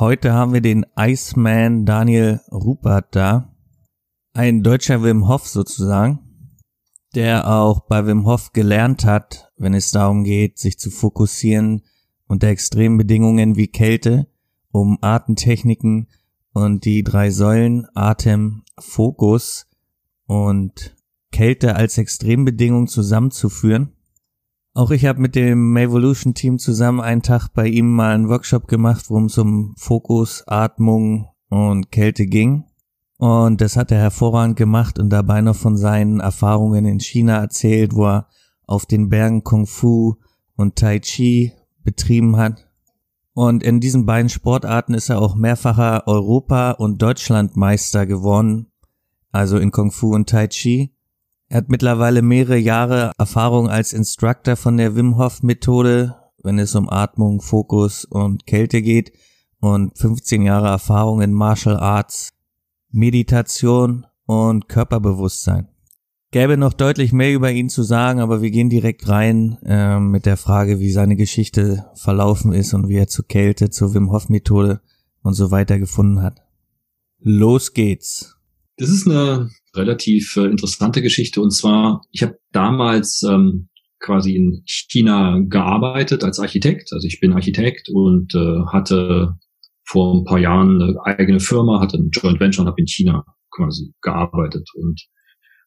Heute haben wir den Iceman Daniel Rupert da. Ein deutscher Wim Hof sozusagen, der auch bei Wim Hof gelernt hat, wenn es darum geht, sich zu fokussieren unter extremen Bedingungen wie Kälte, um Atemtechniken und die drei Säulen Atem, Fokus und Kälte als Extrembedingung zusammenzuführen auch ich habe mit dem Evolution Team zusammen einen Tag bei ihm mal einen Workshop gemacht, worum es um Fokus, Atmung und Kälte ging. Und das hat er hervorragend gemacht und dabei noch von seinen Erfahrungen in China erzählt, wo er auf den Bergen Kung Fu und Tai Chi betrieben hat. Und in diesen beiden Sportarten ist er auch mehrfacher Europa- und Deutschlandmeister geworden, also in Kung Fu und Tai Chi. Er hat mittlerweile mehrere Jahre Erfahrung als Instructor von der Wim Hof Methode, wenn es um Atmung, Fokus und Kälte geht und 15 Jahre Erfahrung in Martial Arts, Meditation und Körperbewusstsein. Gäbe noch deutlich mehr über ihn zu sagen, aber wir gehen direkt rein äh, mit der Frage, wie seine Geschichte verlaufen ist und wie er zur Kälte, zur Wim Hof Methode und so weiter gefunden hat. Los geht's. Das ist eine relativ äh, interessante Geschichte. Und zwar, ich habe damals ähm, quasi in China gearbeitet als Architekt. Also ich bin Architekt und äh, hatte vor ein paar Jahren eine eigene Firma, hatte ein Joint Venture und habe in China quasi gearbeitet und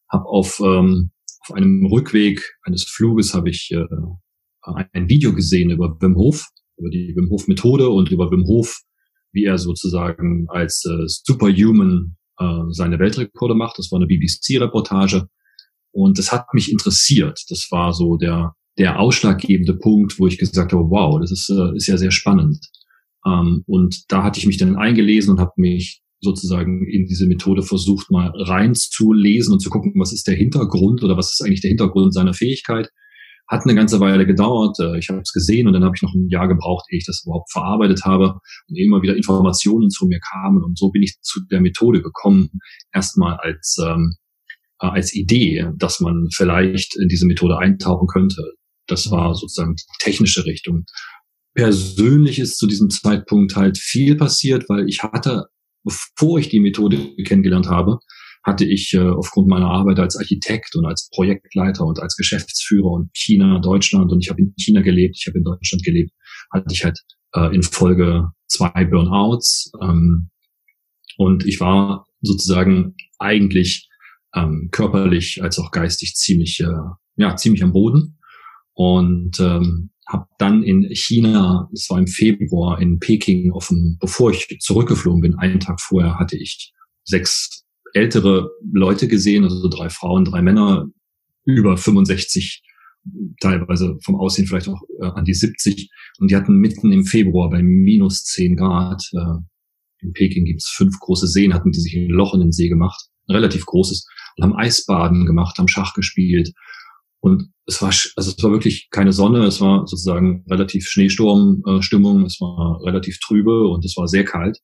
habe auf, ähm, auf einem Rückweg eines Fluges habe ich äh, ein Video gesehen über Wim Hof, über die Wim Hof Methode und über Wim Hof, wie er sozusagen als äh, Superhuman äh, seine Weltrekorde macht. Das war eine BBC-Reportage. Und das hat mich interessiert. Das war so der, der ausschlaggebende Punkt, wo ich gesagt habe, wow, das ist, äh, ist ja sehr spannend. Ähm, und da hatte ich mich dann eingelesen und habe mich sozusagen in diese Methode versucht, mal reinzulesen und zu gucken, was ist der Hintergrund oder was ist eigentlich der Hintergrund seiner Fähigkeit. Hat eine ganze Weile gedauert. Äh, ich habe es gesehen und dann habe ich noch ein Jahr gebraucht, ehe ich das überhaupt verarbeitet habe und immer wieder Informationen zu mir kamen. Und so bin ich zu der Methode gekommen, erstmal als, ähm, äh, als Idee, dass man vielleicht in diese Methode eintauchen könnte. Das war sozusagen die technische Richtung. Persönlich ist zu diesem Zeitpunkt halt viel passiert, weil ich hatte, bevor ich die Methode kennengelernt habe, hatte ich äh, aufgrund meiner Arbeit als Architekt und als Projektleiter und als Geschäftsführer und China, Deutschland und ich habe in China gelebt, ich habe in Deutschland gelebt, hatte ich halt äh, in Folge zwei Burnouts ähm, und ich war sozusagen eigentlich ähm, körperlich als auch geistig ziemlich äh, ja ziemlich am Boden und ähm, habe dann in China, es war im Februar in Peking, auf dem, bevor ich zurückgeflogen bin, einen Tag vorher hatte ich sechs ältere Leute gesehen, also drei Frauen, drei Männer, über 65, teilweise vom Aussehen vielleicht auch äh, an die 70. Und die hatten mitten im Februar bei minus 10 Grad, äh, in Peking gibt's fünf große Seen, hatten die sich ein Loch in den See gemacht, ein relativ großes, und haben Eisbaden gemacht, haben Schach gespielt. Und es war, also es war wirklich keine Sonne, es war sozusagen relativ Schneesturmstimmung, äh, es war relativ trübe und es war sehr kalt.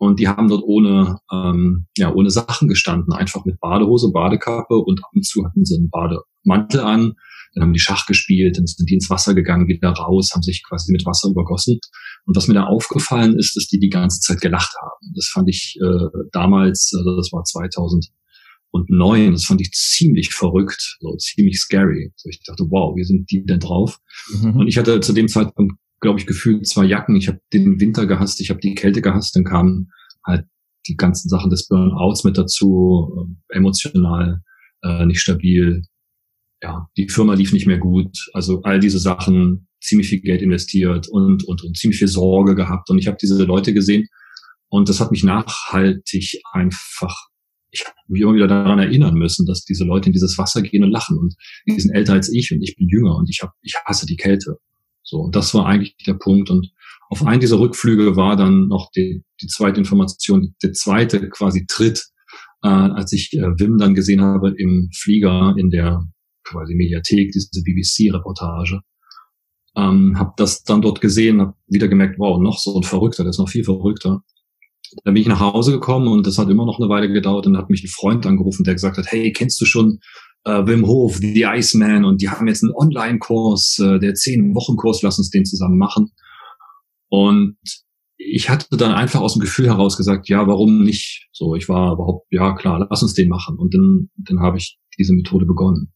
Und die haben dort ohne, ähm, ja, ohne Sachen gestanden, einfach mit Badehose, Badekappe und ab und zu hatten sie einen Bademantel an. Dann haben die Schach gespielt, dann sind die ins Wasser gegangen, wieder raus, haben sich quasi mit Wasser übergossen. Und was mir da aufgefallen ist, dass die die ganze Zeit gelacht haben. Das fand ich äh, damals, also das war 2009, das fand ich ziemlich verrückt, so ziemlich scary. So ich dachte, wow, wie sind die denn drauf? Mhm. Und ich hatte zu dem Zeitpunkt glaube ich, gefühlt zwei Jacken. Ich habe den Winter gehasst, ich habe die Kälte gehasst, dann kamen halt die ganzen Sachen des Burnouts mit dazu, äh, emotional äh, nicht stabil. Ja, die Firma lief nicht mehr gut. Also all diese Sachen, ziemlich viel Geld investiert und, und, und ziemlich viel Sorge gehabt. Und ich habe diese Leute gesehen und das hat mich nachhaltig einfach ich habe mich immer wieder daran erinnern müssen, dass diese Leute in dieses Wasser gehen und lachen und die sind älter als ich und ich bin jünger und ich habe ich hasse die Kälte. So, und das war eigentlich der Punkt. Und auf einen dieser Rückflüge war dann noch die, die zweite Information, der zweite quasi Tritt, äh, als ich äh, Wim dann gesehen habe im Flieger in der quasi Mediathek, diese BBC-Reportage. Ähm, habe das dann dort gesehen, habe wieder gemerkt, wow, noch so ein Verrückter, der ist noch viel verrückter. Dann bin ich nach Hause gekommen und das hat immer noch eine Weile gedauert und hat mich ein Freund angerufen, der gesagt hat, hey, kennst du schon äh, Wim Hof, The Iceman und die haben jetzt einen Online-Kurs, äh, der zehn Wochen Kurs, lass uns den zusammen machen. Und ich hatte dann einfach aus dem Gefühl heraus gesagt, ja, warum nicht? So, ich war überhaupt, ja klar, lass uns den machen. Und dann, dann habe ich diese Methode begonnen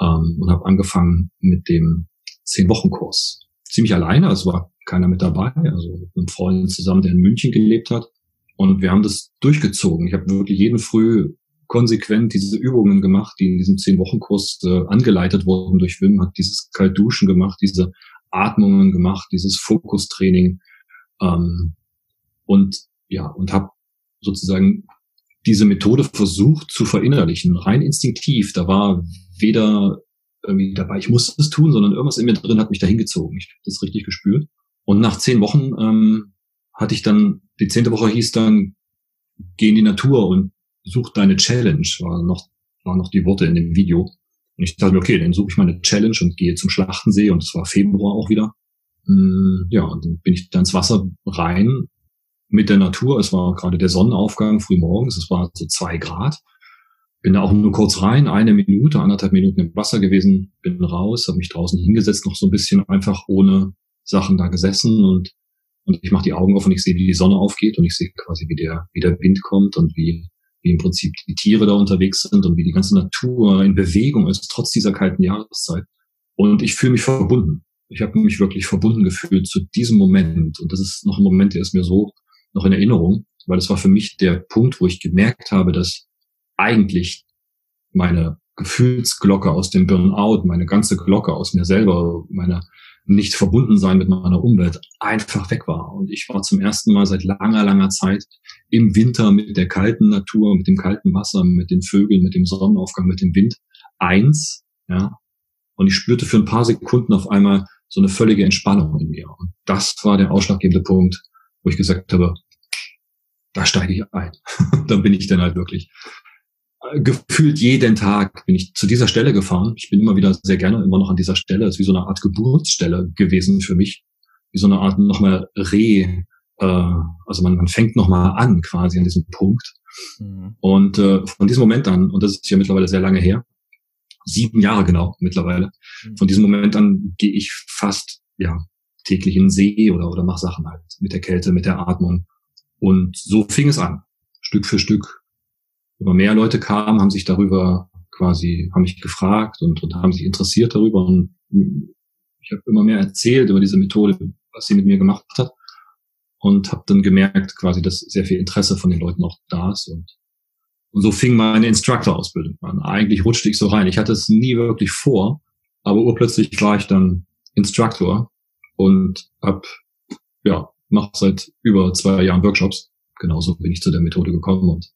ähm, und habe angefangen mit dem Zehn-Wochen-Kurs. Ziemlich alleine, es war keiner mit dabei, also mit einem Freund zusammen, der in München gelebt hat. Und wir haben das durchgezogen. Ich habe wirklich jeden Früh konsequent diese Übungen gemacht, die in diesem Zehn-Wochen-Kurs äh, angeleitet wurden durch Wim, hat dieses Kaltduschen gemacht, diese Atmungen gemacht, dieses Fokustraining ähm, und ja, und habe sozusagen diese Methode versucht zu verinnerlichen, rein instinktiv. Da war weder irgendwie dabei, ich musste es tun, sondern irgendwas in mir drin hat mich da hingezogen. Ich habe das richtig gespürt. Und nach zehn Wochen ähm, hatte ich dann, die zehnte Woche hieß dann, geh in die Natur und such deine Challenge, war noch, war noch die Worte in dem Video. Und ich dachte mir, okay, dann suche ich meine Challenge und gehe zum Schlachtensee und es war Februar auch wieder. Mm, ja, und dann bin ich da ins Wasser rein mit der Natur. Es war gerade der Sonnenaufgang früh morgens, es war so zwei Grad. Bin da auch nur kurz rein, eine Minute, anderthalb Minuten im Wasser gewesen, bin raus, habe mich draußen hingesetzt, noch so ein bisschen einfach ohne Sachen da gesessen und und ich mache die Augen auf und ich sehe, wie die Sonne aufgeht und ich sehe quasi, wie der, wie der Wind kommt und wie, wie im Prinzip die Tiere da unterwegs sind und wie die ganze Natur in Bewegung ist, trotz dieser kalten Jahreszeit. Und ich fühle mich verbunden. Ich habe mich wirklich verbunden gefühlt zu diesem Moment. Und das ist noch ein Moment, der ist mir so noch in Erinnerung, weil es war für mich der Punkt, wo ich gemerkt habe, dass eigentlich meine Gefühlsglocke aus dem Burnout, meine ganze Glocke aus mir selber, meine nicht verbunden sein mit meiner Umwelt einfach weg war. Und ich war zum ersten Mal seit langer, langer Zeit im Winter mit der kalten Natur, mit dem kalten Wasser, mit den Vögeln, mit dem Sonnenaufgang, mit dem Wind eins, ja. Und ich spürte für ein paar Sekunden auf einmal, so eine völlige Entspannung in mir. Und das war der ausschlaggebende Punkt, wo ich gesagt habe, da steige ich ein. dann bin ich dann halt wirklich gefühlt jeden Tag bin ich zu dieser Stelle gefahren. Ich bin immer wieder sehr gerne immer noch an dieser Stelle. Es ist wie so eine Art Geburtsstelle gewesen für mich. Wie so eine Art nochmal Re, äh, also man, man fängt nochmal an quasi an diesem Punkt. Mhm. Und äh, von diesem Moment an, und das ist ja mittlerweile sehr lange her, sieben Jahre genau mittlerweile. Mhm. Von diesem Moment an gehe ich fast ja täglich in den See oder oder mache Sachen halt mit der Kälte, mit der Atmung. Und so fing es an, Stück für Stück. Immer mehr Leute kamen, haben sich darüber quasi, haben mich gefragt und, und haben sich interessiert darüber. Und ich habe immer mehr erzählt über diese Methode, was sie mit mir gemacht hat. Und habe dann gemerkt, quasi, dass sehr viel Interesse von den Leuten auch da ist. Und und so fing meine Instructor-Ausbildung an. Eigentlich rutschte ich so rein. Ich hatte es nie wirklich vor, aber urplötzlich war ich dann Instructor und hab, ja, mache seit über zwei Jahren Workshops. Genauso bin ich zu der Methode gekommen und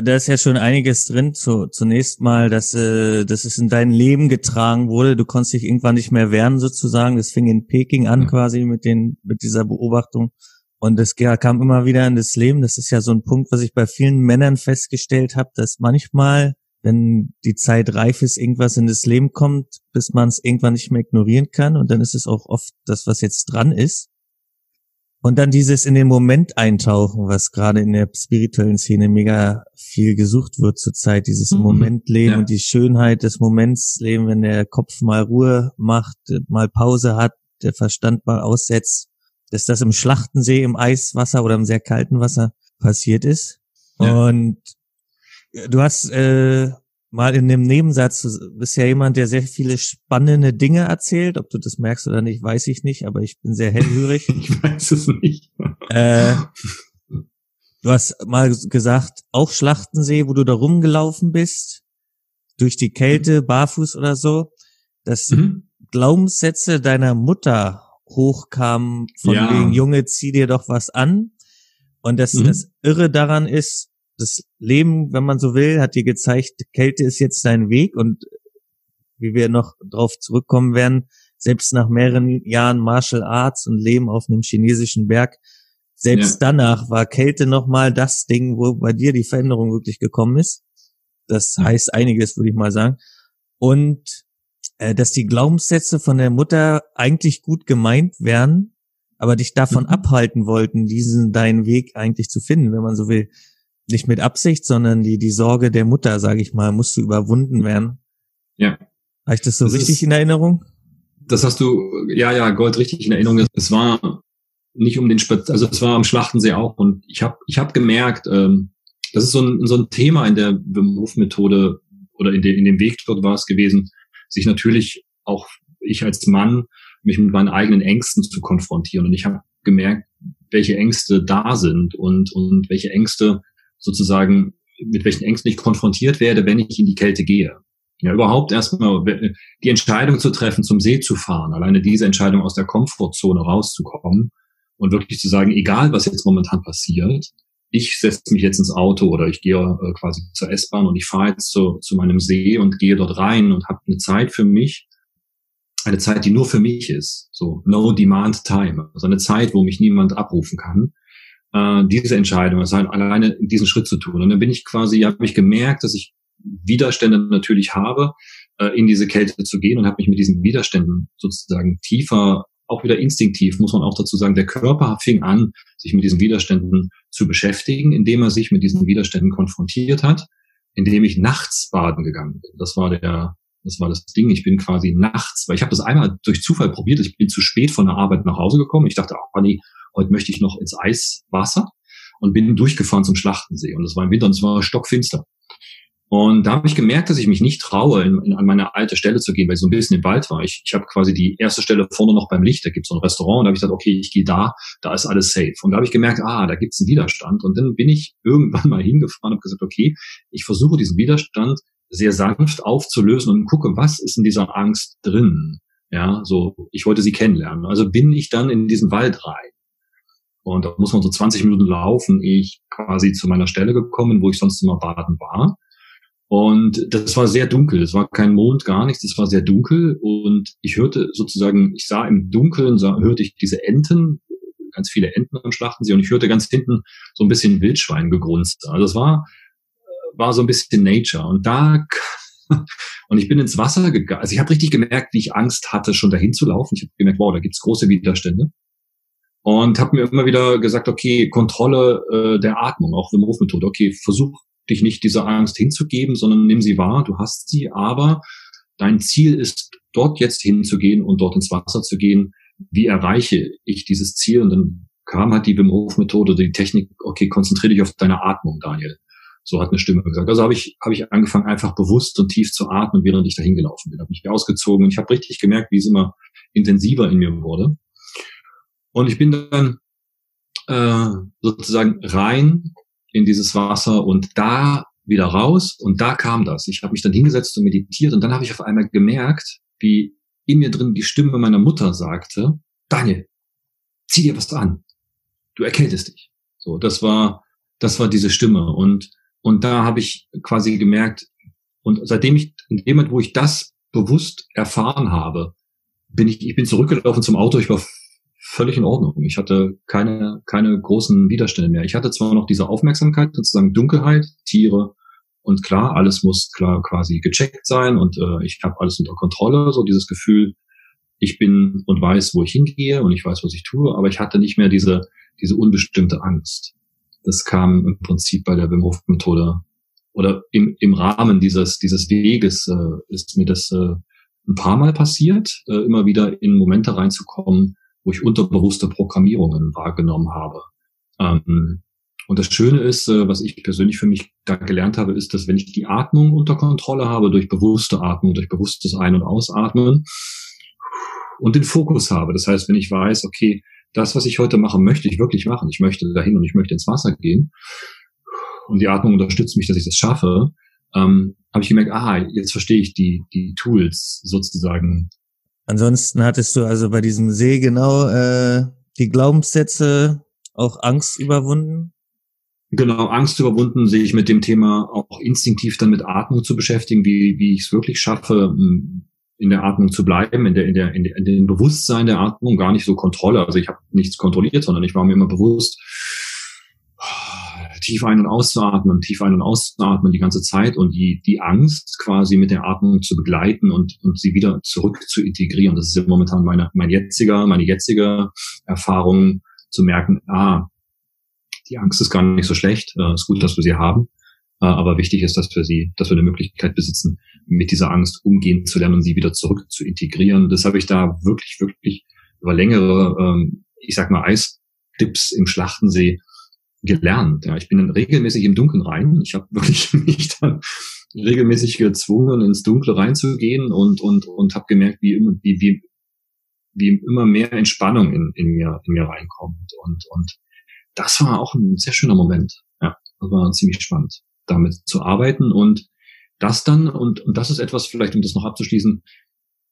da ist ja schon einiges drin. Zu, zunächst mal, dass, äh, dass es in dein Leben getragen wurde. Du konntest dich irgendwann nicht mehr wehren sozusagen. Das fing in Peking an ja. quasi mit den mit dieser Beobachtung. Und es kam immer wieder in das Leben. Das ist ja so ein Punkt, was ich bei vielen Männern festgestellt habe, dass manchmal, wenn die Zeit reif ist, irgendwas in das Leben kommt, bis man es irgendwann nicht mehr ignorieren kann. Und dann ist es auch oft das, was jetzt dran ist. Und dann dieses in den Moment eintauchen, was gerade in der spirituellen Szene mega viel gesucht wird zurzeit, dieses mhm. Moment leben ja. und die Schönheit des Moments leben, wenn der Kopf mal Ruhe macht, mal Pause hat, der Verstand mal aussetzt dass das im Schlachtensee im Eiswasser oder im sehr kalten Wasser passiert ist. Ja. Und du hast äh, mal in dem Nebensatz, du bist ja jemand, der sehr viele spannende Dinge erzählt. Ob du das merkst oder nicht, weiß ich nicht, aber ich bin sehr hellhörig. ich weiß es nicht. Äh, du hast mal gesagt, auch Schlachtensee, wo du da rumgelaufen bist, durch die Kälte, barfuß oder so, dass mhm. Glaubenssätze deiner Mutter hochkam, von ja. wegen, Junge, zieh dir doch was an. Und das, mhm. das Irre daran ist, das Leben, wenn man so will, hat dir gezeigt, Kälte ist jetzt dein Weg und wie wir noch drauf zurückkommen werden, selbst nach mehreren Jahren Martial Arts und Leben auf einem chinesischen Berg, selbst ja. danach war Kälte nochmal das Ding, wo bei dir die Veränderung wirklich gekommen ist. Das heißt einiges, würde ich mal sagen. Und äh, dass die Glaubenssätze von der Mutter eigentlich gut gemeint wären, aber dich davon mhm. abhalten wollten, diesen deinen Weg eigentlich zu finden, wenn man so will. Nicht mit Absicht, sondern die, die Sorge der Mutter, sage ich mal, musste überwunden werden. Ja. Habe ich das so das richtig ist, in Erinnerung? Das hast du, ja, ja, Gold richtig in Erinnerung. Es war nicht um den Spaz also es war am Schlachtensee auch und ich habe ich hab gemerkt, ähm, das ist so ein, so ein Thema in der Wim-Hof-Methode oder in, de, in dem Weg dort war es gewesen, sich natürlich auch ich als Mann mich mit meinen eigenen Ängsten zu konfrontieren. Und ich habe gemerkt, welche Ängste da sind und, und welche Ängste sozusagen, mit welchen Ängsten ich konfrontiert werde, wenn ich in die Kälte gehe. Ja, überhaupt erstmal die Entscheidung zu treffen, zum See zu fahren, alleine diese Entscheidung aus der Komfortzone rauszukommen und wirklich zu sagen, egal was jetzt momentan passiert, ich setze mich jetzt ins Auto oder ich gehe äh, quasi zur S-Bahn und ich fahre jetzt zu, zu meinem See und gehe dort rein und habe eine Zeit für mich, eine Zeit, die nur für mich ist, so no demand time, also eine Zeit, wo mich niemand abrufen kann. Äh, diese Entscheidung, also halt alleine diesen Schritt zu tun. Und dann bin ich quasi, habe ich gemerkt, dass ich Widerstände natürlich habe, äh, in diese Kälte zu gehen und habe mich mit diesen Widerständen sozusagen tiefer, auch wieder instinktiv, muss man auch dazu sagen, der Körper fing an, sich mit diesen Widerständen zu beschäftigen, indem er sich mit diesen Widerständen konfrontiert hat, indem ich nachts baden gegangen bin. Das war der das war das Ding. Ich bin quasi nachts, weil ich habe das einmal durch Zufall probiert. Ich bin zu spät von der Arbeit nach Hause gekommen. Ich dachte, oh nee, heute möchte ich noch ins Eiswasser und bin durchgefahren zum Schlachtensee. Und es war im Winter und es war stockfinster. Und da habe ich gemerkt, dass ich mich nicht traue, in, in, an meine alte Stelle zu gehen, weil ich so ein bisschen im Wald war. Ich, ich habe quasi die erste Stelle vorne noch beim Licht, da gibt's so ein Restaurant und da habe ich gesagt, okay, ich gehe da, da ist alles safe. Und da habe ich gemerkt, ah, da gibt's einen Widerstand. Und dann bin ich irgendwann mal hingefahren und habe gesagt, okay, ich versuche diesen Widerstand sehr sanft aufzulösen und gucke, was ist in dieser Angst drin. Ja, so, ich wollte sie kennenlernen. Also bin ich dann in diesen Wald rein. Und da muss man so 20 Minuten laufen, ich quasi zu meiner Stelle gekommen, wo ich sonst immer baden war. Und das war sehr dunkel. Es war kein Mond, gar nichts. Es war sehr dunkel. Und ich hörte sozusagen, ich sah im Dunkeln, sah, hörte ich diese Enten, ganz viele Enten am Schlachtensee. Und ich hörte ganz hinten so ein bisschen Wildschwein gegrunzt. Also es war war so ein bisschen Nature. Und da und ich bin ins Wasser gegangen. Also ich habe richtig gemerkt, wie ich Angst hatte, schon dahin zu laufen. Ich habe gemerkt, wow, da gibt's große Widerstände. Und habe mir immer wieder gesagt, okay, Kontrolle äh, der Atmung, auch Wim Hof Methode. Okay, versuch dich nicht dieser Angst hinzugeben, sondern nimm sie wahr. Du hast sie, aber dein Ziel ist, dort jetzt hinzugehen und dort ins Wasser zu gehen. Wie erreiche ich dieses Ziel? Und dann kam halt die Wim Hof Methode, die Technik. Okay, konzentriere dich auf deine Atmung, Daniel. So hat eine Stimme gesagt. Also habe ich, habe ich angefangen, einfach bewusst und tief zu atmen, während ich dahin gelaufen bin. Habe mich ausgezogen und ich habe richtig gemerkt, wie es immer intensiver in mir wurde. Und ich bin dann äh, sozusagen rein in dieses Wasser und da wieder raus und da kam das. Ich habe mich dann hingesetzt und meditiert und dann habe ich auf einmal gemerkt, wie in mir drin die Stimme meiner Mutter sagte, Daniel, zieh dir was an. Du erkältest dich. So, das war, das war diese Stimme und und da habe ich quasi gemerkt, und seitdem ich, in dem Moment, wo ich das bewusst erfahren habe, bin ich, ich bin zurückgelaufen zum Auto, ich war völlig in Ordnung. Ich hatte keine, keine großen Widerstände mehr. Ich hatte zwar noch diese Aufmerksamkeit, sozusagen Dunkelheit, Tiere und klar, alles muss klar quasi gecheckt sein und äh, ich habe alles unter Kontrolle, so dieses Gefühl, ich bin und weiß, wo ich hingehe und ich weiß, was ich tue, aber ich hatte nicht mehr diese, diese unbestimmte Angst. Das kam im Prinzip bei der Wim Hof Methode oder im, im Rahmen dieses, dieses Weges äh, ist mir das äh, ein paar Mal passiert, äh, immer wieder in Momente reinzukommen, wo ich unterbewusste Programmierungen wahrgenommen habe. Ähm, und das Schöne ist, äh, was ich persönlich für mich da gelernt habe, ist, dass wenn ich die Atmung unter Kontrolle habe, durch bewusste Atmung, durch bewusstes Ein- und Ausatmen und den Fokus habe. Das heißt, wenn ich weiß, okay, das, was ich heute mache, möchte ich wirklich machen. Ich möchte dahin und ich möchte ins Wasser gehen. Und die Atmung unterstützt mich, dass ich das schaffe. Ähm, habe ich gemerkt, ah, jetzt verstehe ich die, die Tools sozusagen. Ansonsten hattest du also bei diesem See genau äh, die Glaubenssätze, auch Angst überwunden? Genau, Angst überwunden sehe ich mit dem Thema auch instinktiv dann mit Atmung zu beschäftigen, wie, wie ich es wirklich schaffe, in der Atmung zu bleiben, in der, in der, in, der, in dem Bewusstsein der Atmung, gar nicht so Kontrolle. Also ich habe nichts kontrolliert, sondern ich war mir immer bewusst, tief ein- und auszuatmen, tief ein- und auszuatmen die ganze Zeit und die, die Angst quasi mit der Atmung zu begleiten und, und sie wieder zurück zu integrieren. Das ist ja momentan meine, mein jetziger, meine jetzige Erfahrung zu merken, ah, die Angst ist gar nicht so schlecht, äh, ist gut, dass wir sie haben. Äh, aber wichtig ist, dass wir sie, dass wir eine Möglichkeit besitzen, mit dieser Angst umgehen zu lernen und sie wieder zurück zu integrieren. Das habe ich da wirklich, wirklich über längere, ähm, ich sag mal, Eis, Dips im Schlachtensee gelernt. Ja, ich bin dann regelmäßig im Dunkeln rein. Ich habe wirklich mich dann regelmäßig gezwungen, ins Dunkle reinzugehen und und und habe gemerkt, wie immer wie, wie wie immer mehr Entspannung in, in mir in mir reinkommt und und das war auch ein sehr schöner Moment. Ja, das war ziemlich spannend, damit zu arbeiten und das dann und und das ist etwas vielleicht, um das noch abzuschließen.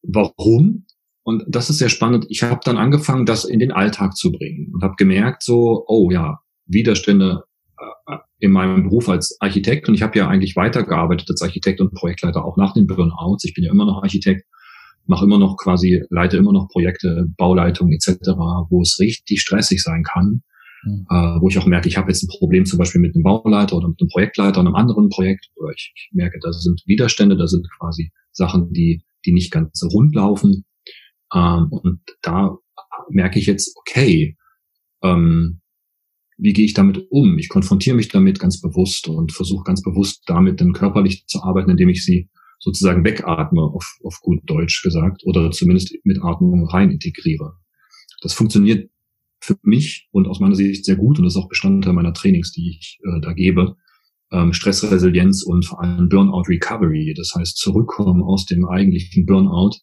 Warum? Und das ist sehr spannend. Ich habe dann angefangen, das in den Alltag zu bringen und habe gemerkt, so, oh ja, Widerstände äh, in meinem Beruf als Architekt und ich habe ja eigentlich weitergearbeitet als Architekt und Projektleiter auch nach den Burnouts. Ich bin ja immer noch Architekt, mache immer noch quasi, leite immer noch Projekte, Bauleitung etc., wo es richtig stressig sein kann, mhm. äh, wo ich auch merke, ich habe jetzt ein Problem zum Beispiel mit einem Bauleiter oder mit einem Projektleiter und einem anderen Projekt, oder ich, ich merke, da sind Widerstände, da sind quasi Sachen, die die nicht ganz rund laufen. Ähm, und da merke ich jetzt, okay, ähm, wie gehe ich damit um? Ich konfrontiere mich damit ganz bewusst und versuche ganz bewusst damit dann körperlich zu arbeiten, indem ich sie sozusagen wegatme, auf, auf gut Deutsch gesagt, oder zumindest mit Atmung rein integriere. Das funktioniert für mich und aus meiner Sicht sehr gut und das ist auch Bestandteil meiner Trainings, die ich äh, da gebe. Ähm, Stressresilienz und vor allem Burnout Recovery, das heißt zurückkommen aus dem eigentlichen Burnout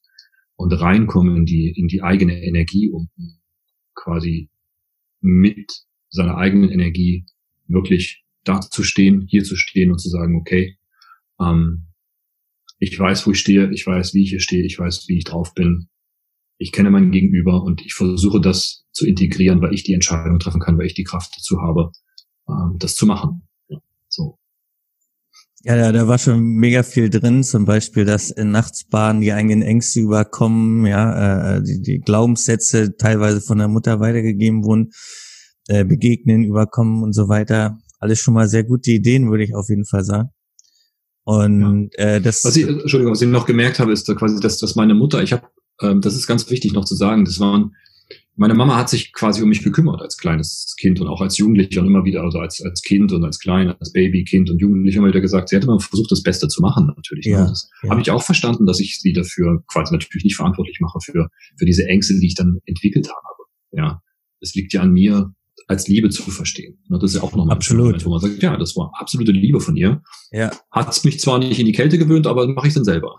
und reinkommen in die, in die eigene Energie, um quasi mit seiner eigenen Energie wirklich da zu stehen, hier zu stehen und zu sagen, okay, ähm, ich weiß, wo ich stehe, ich weiß, wie ich hier stehe, ich weiß, wie ich drauf bin. Ich kenne mein Gegenüber und ich versuche das zu integrieren, weil ich die Entscheidung treffen kann, weil ich die Kraft dazu habe, ähm, das zu machen. Ja, so. Ja, da, da war schon mega viel drin, zum Beispiel, dass in Nachtsbahnen die eigenen Ängste überkommen, ja, äh, die, die Glaubenssätze teilweise von der Mutter weitergegeben wurden äh, begegnen, überkommen und so weiter. Alles schon mal sehr gute Ideen, würde ich auf jeden Fall sagen. Und ja. äh, das. Was ich, Entschuldigung, was ich noch gemerkt habe, ist da quasi, dass, dass meine Mutter, ich habe, ähm, das ist ganz wichtig noch zu sagen, das waren, meine Mama hat sich quasi um mich gekümmert als kleines Kind und auch als Jugendlicher und immer wieder, also als, als Kind und als Klein, als Baby, Kind und Jugendlicher immer wieder gesagt, sie hat immer versucht, das Beste zu machen, natürlich. Ne? Ja, das ja. habe ich auch verstanden, dass ich sie dafür quasi natürlich nicht verantwortlich mache für, für diese Ängste, die ich dann entwickelt habe. Ja. Es liegt ja an mir, als Liebe zu verstehen. Das ist ja auch nochmal Absolut. Moment, wo man sagt, ja, das war absolute Liebe von ihr. Ja. Hat's mich zwar nicht in die Kälte gewöhnt, aber mache ich dann selber.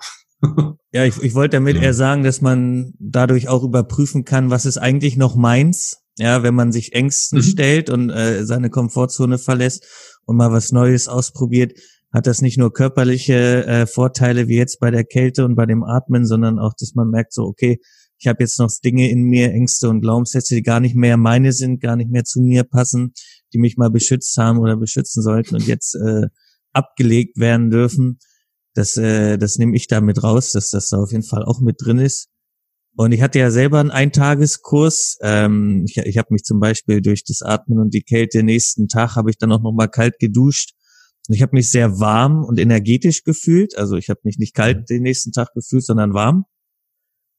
Ja, ich, ich wollte damit ja. eher sagen, dass man dadurch auch überprüfen kann, was ist eigentlich noch meins. Ja, wenn man sich Ängsten mhm. stellt und äh, seine Komfortzone verlässt und mal was Neues ausprobiert, hat das nicht nur körperliche äh, Vorteile wie jetzt bei der Kälte und bei dem Atmen, sondern auch, dass man merkt so, okay, ich habe jetzt noch Dinge in mir, Ängste und Glaubenssätze, die gar nicht mehr meine sind, gar nicht mehr zu mir passen, die mich mal beschützt haben oder beschützen sollten und jetzt äh, abgelegt werden dürfen. Das, äh, das nehme ich da mit raus, dass das da auf jeden Fall auch mit drin ist. Und ich hatte ja selber einen Eintageskurs. Ähm, ich ich habe mich zum Beispiel durch das Atmen und die Kälte nächsten Tag habe ich dann auch noch mal kalt geduscht. Und ich habe mich sehr warm und energetisch gefühlt. Also ich habe mich nicht kalt den nächsten Tag gefühlt, sondern warm.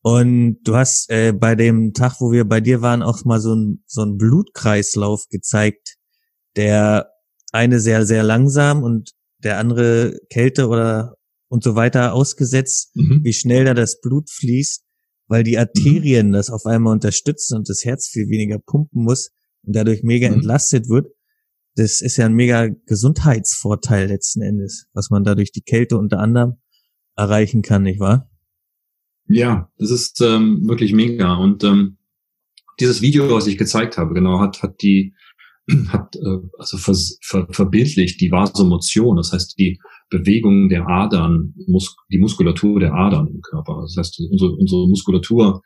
Und du hast äh, bei dem Tag, wo wir bei dir waren, auch mal so ein so ein Blutkreislauf gezeigt, der eine sehr sehr langsam und der andere Kälte oder und so weiter ausgesetzt, mhm. wie schnell da das Blut fließt, weil die Arterien mhm. das auf einmal unterstützen und das Herz viel weniger pumpen muss und dadurch mega mhm. entlastet wird. Das ist ja ein mega Gesundheitsvorteil letzten Endes, was man dadurch die Kälte unter anderem erreichen kann, nicht wahr? Ja, das ist ähm, wirklich mega. Und ähm, dieses Video, was ich gezeigt habe, genau, hat, hat die, hat äh, also ver, ver, verbildlicht die Vasomotion, das heißt die Bewegung der Adern, mus die Muskulatur der Adern im Körper. Das heißt, unsere, unsere Muskulatur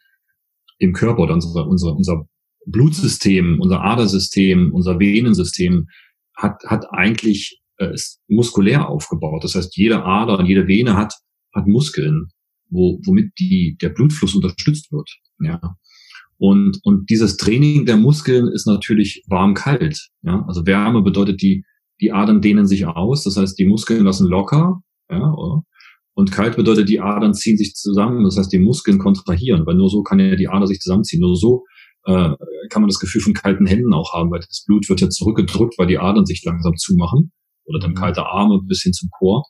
im Körper oder unser, unser, unser Blutsystem, unser Adersystem, unser Venensystem hat, hat eigentlich äh, ist muskulär aufgebaut. Das heißt, jede Ader und jede Vene hat, hat Muskeln wo, womit die, der Blutfluss unterstützt wird. Ja. Und, und dieses Training der Muskeln ist natürlich warm-kalt. Ja. Also Wärme bedeutet, die, die Adern dehnen sich aus. Das heißt, die Muskeln lassen locker. Ja, oder? Und kalt bedeutet, die Adern ziehen sich zusammen. Das heißt, die Muskeln kontrahieren, weil nur so kann ja die Ader sich zusammenziehen. Nur so äh, kann man das Gefühl von kalten Händen auch haben, weil das Blut wird ja zurückgedrückt, weil die Adern sich langsam zumachen. Oder dann mhm. kalte Arme bis hin zum Chor.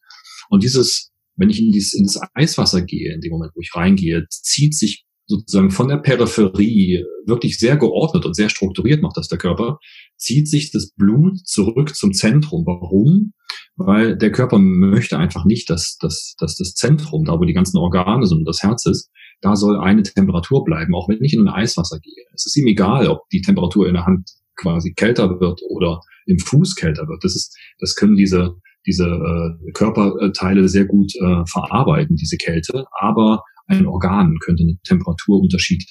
Und dieses wenn ich in, dieses, in das Eiswasser gehe, in dem Moment, wo ich reingehe, zieht sich sozusagen von der Peripherie wirklich sehr geordnet und sehr strukturiert macht das der Körper, zieht sich das Blut zurück zum Zentrum. Warum? Weil der Körper möchte einfach nicht, dass, dass, dass das Zentrum, da wo die ganzen Organe sind und das Herz ist, da soll eine Temperatur bleiben, auch wenn ich in ein Eiswasser gehe. Es ist ihm egal, ob die Temperatur in der Hand quasi kälter wird oder im Fuß kälter wird. Das ist, das können diese diese äh, Körperteile sehr gut äh, verarbeiten, diese Kälte, aber ein Organ könnte einen Temperaturunterschied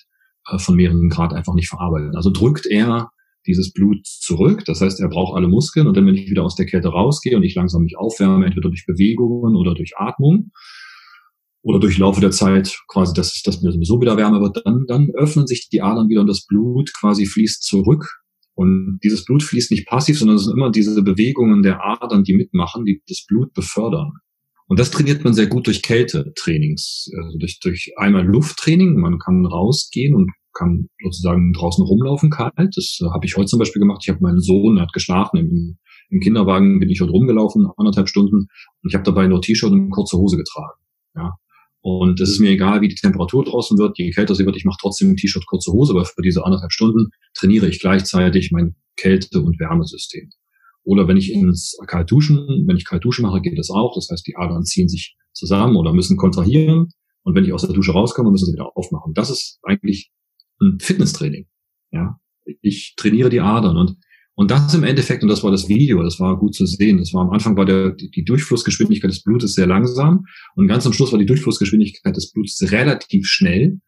äh, von mehreren Grad einfach nicht verarbeiten. Also drückt er dieses Blut zurück, das heißt, er braucht alle Muskeln und dann, wenn ich wieder aus der Kälte rausgehe und ich langsam mich aufwärme, entweder durch Bewegungen oder durch Atmung oder durch Laufe der Zeit quasi, dass, dass mir sowieso wieder wärmer wird, dann, dann öffnen sich die Adern wieder und das Blut quasi fließt zurück und dieses Blut fließt nicht passiv, sondern es sind immer diese Bewegungen der Adern, die mitmachen, die das Blut befördern. Und das trainiert man sehr gut durch Kältetrainings, also durch, durch einmal Lufttraining. Man kann rausgehen und kann sozusagen draußen rumlaufen kalt. Das äh, habe ich heute zum Beispiel gemacht. Ich habe meinen Sohn, hat geschlafen im, im Kinderwagen, bin ich heute rumgelaufen, anderthalb Stunden. Und ich habe dabei nur T-Shirt und kurze Hose getragen. Ja, und es ist mir egal, wie die Temperatur draußen wird, je kälter sie wird, ich mache trotzdem T-Shirt, kurze Hose, aber für diese anderthalb Stunden trainiere ich gleichzeitig mein Kälte- und Wärmesystem. Oder wenn ich ins kalt duschen, wenn ich kalt duschen mache, geht das auch. Das heißt, die Adern ziehen sich zusammen oder müssen kontrahieren. Und wenn ich aus der Dusche rauskomme, müssen sie wieder aufmachen. Das ist eigentlich ein Fitnesstraining. Ja, ich trainiere die Adern und und das im Endeffekt, und das war das Video, das war gut zu sehen. Das war am Anfang war der, die Durchflussgeschwindigkeit des Blutes sehr langsam und ganz am Schluss war die Durchflussgeschwindigkeit des Blutes relativ schnell.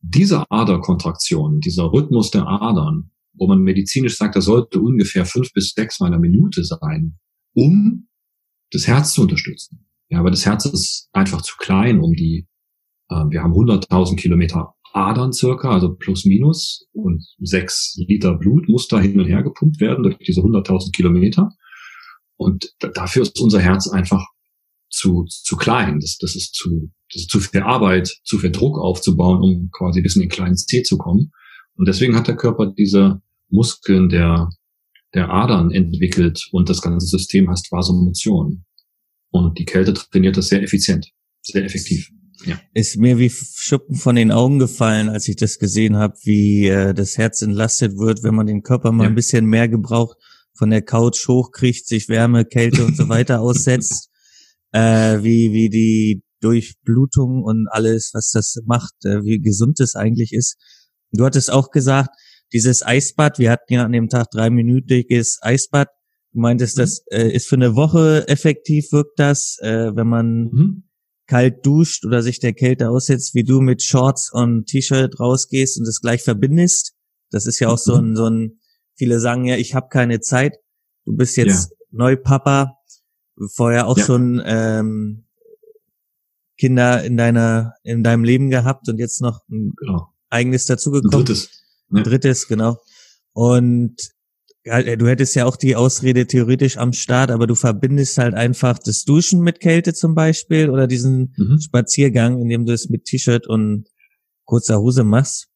Diese Aderkontraktion, dieser Rhythmus der Adern, wo man medizinisch sagt, das sollte ungefähr fünf bis sechs Mal eine Minute sein, um das Herz zu unterstützen. Ja, aber das Herz ist einfach zu klein, um die, äh, wir haben 100.000 Kilometer Adern circa, also plus minus und sechs Liter Blut muss da hin und her gepumpt werden durch diese 100.000 Kilometer. Und dafür ist unser Herz einfach zu, zu klein. Das, das ist zu, das ist zu viel Arbeit, zu viel Druck aufzubauen, um quasi bis in den kleinen C zu kommen. Und deswegen hat der Körper diese Muskeln der, der Adern entwickelt und das ganze System heißt Vasomotion. Und die Kälte trainiert das sehr effizient, sehr effektiv. Ja. Ist mir wie Schuppen von den Augen gefallen, als ich das gesehen habe, wie äh, das Herz entlastet wird, wenn man den Körper mal ja. ein bisschen mehr gebraucht, von der Couch hochkriegt, sich Wärme, Kälte und so weiter aussetzt, äh, wie, wie die Durchblutung und alles, was das macht, äh, wie gesund das eigentlich ist. Du hattest auch gesagt, dieses Eisbad, wir hatten ja an dem Tag dreiminütiges Eisbad, du meintest, mhm. das äh, ist für eine Woche effektiv, wirkt das, äh, wenn man mhm kalt duscht oder sich der Kälte aussetzt, wie du mit Shorts und T-Shirt rausgehst und es gleich verbindest. Das ist ja auch so mhm. ein, so ein, viele sagen ja, ich habe keine Zeit. Du bist jetzt ja. Neupapa, vorher auch ja. schon ähm, Kinder in deiner, in deinem Leben gehabt und jetzt noch ein genau. eigenes dazugekommen. drittes. Ja. drittes, genau. Und ja, du hättest ja auch die Ausrede theoretisch am Start, aber du verbindest halt einfach das Duschen mit Kälte zum Beispiel oder diesen mhm. Spaziergang, in dem du es mit T-Shirt und kurzer Hose machst.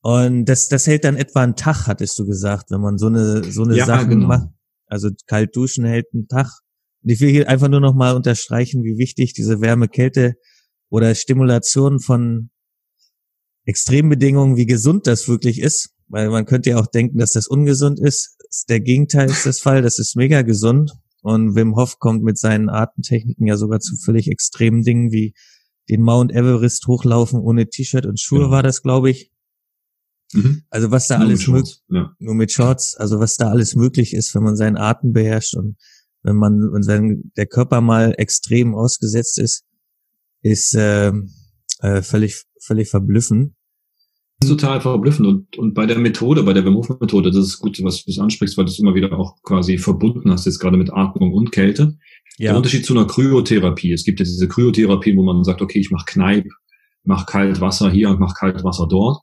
Und das, das hält dann etwa einen Tag, hattest du gesagt, wenn man so eine, so eine ja, Sache genau. macht. Also kalt duschen hält einen Tag. Und ich will hier einfach nur nochmal unterstreichen, wie wichtig diese Wärme, Kälte oder Stimulation von Extrembedingungen, wie gesund das wirklich ist weil man könnte ja auch denken, dass das ungesund ist. Der Gegenteil ist das Fall, das ist mega gesund. Und Wim Hof kommt mit seinen Artentechniken ja sogar zu völlig extremen Dingen wie den Mount Everest hochlaufen ohne T-Shirt und Schuhe ja. war das, glaube ich. Mhm. Also was da nur alles möglich, ja. nur mit Shorts, also was da alles möglich ist, wenn man seinen Atem beherrscht und wenn man, wenn sein, der Körper mal extrem ausgesetzt ist, ist äh, äh, völlig, völlig verblüffend total verblüffend. Und, und bei der Methode, bei der Wim Hof Methode, das ist gut, was du ansprichst, weil du es immer wieder auch quasi verbunden hast, jetzt gerade mit Atmung und Kälte. Ja. Der Unterschied zu einer Kryotherapie. Es gibt ja diese Kryotherapie, wo man sagt, okay, ich mache Kneipp, mach kalt Wasser hier und mach kalt Wasser dort.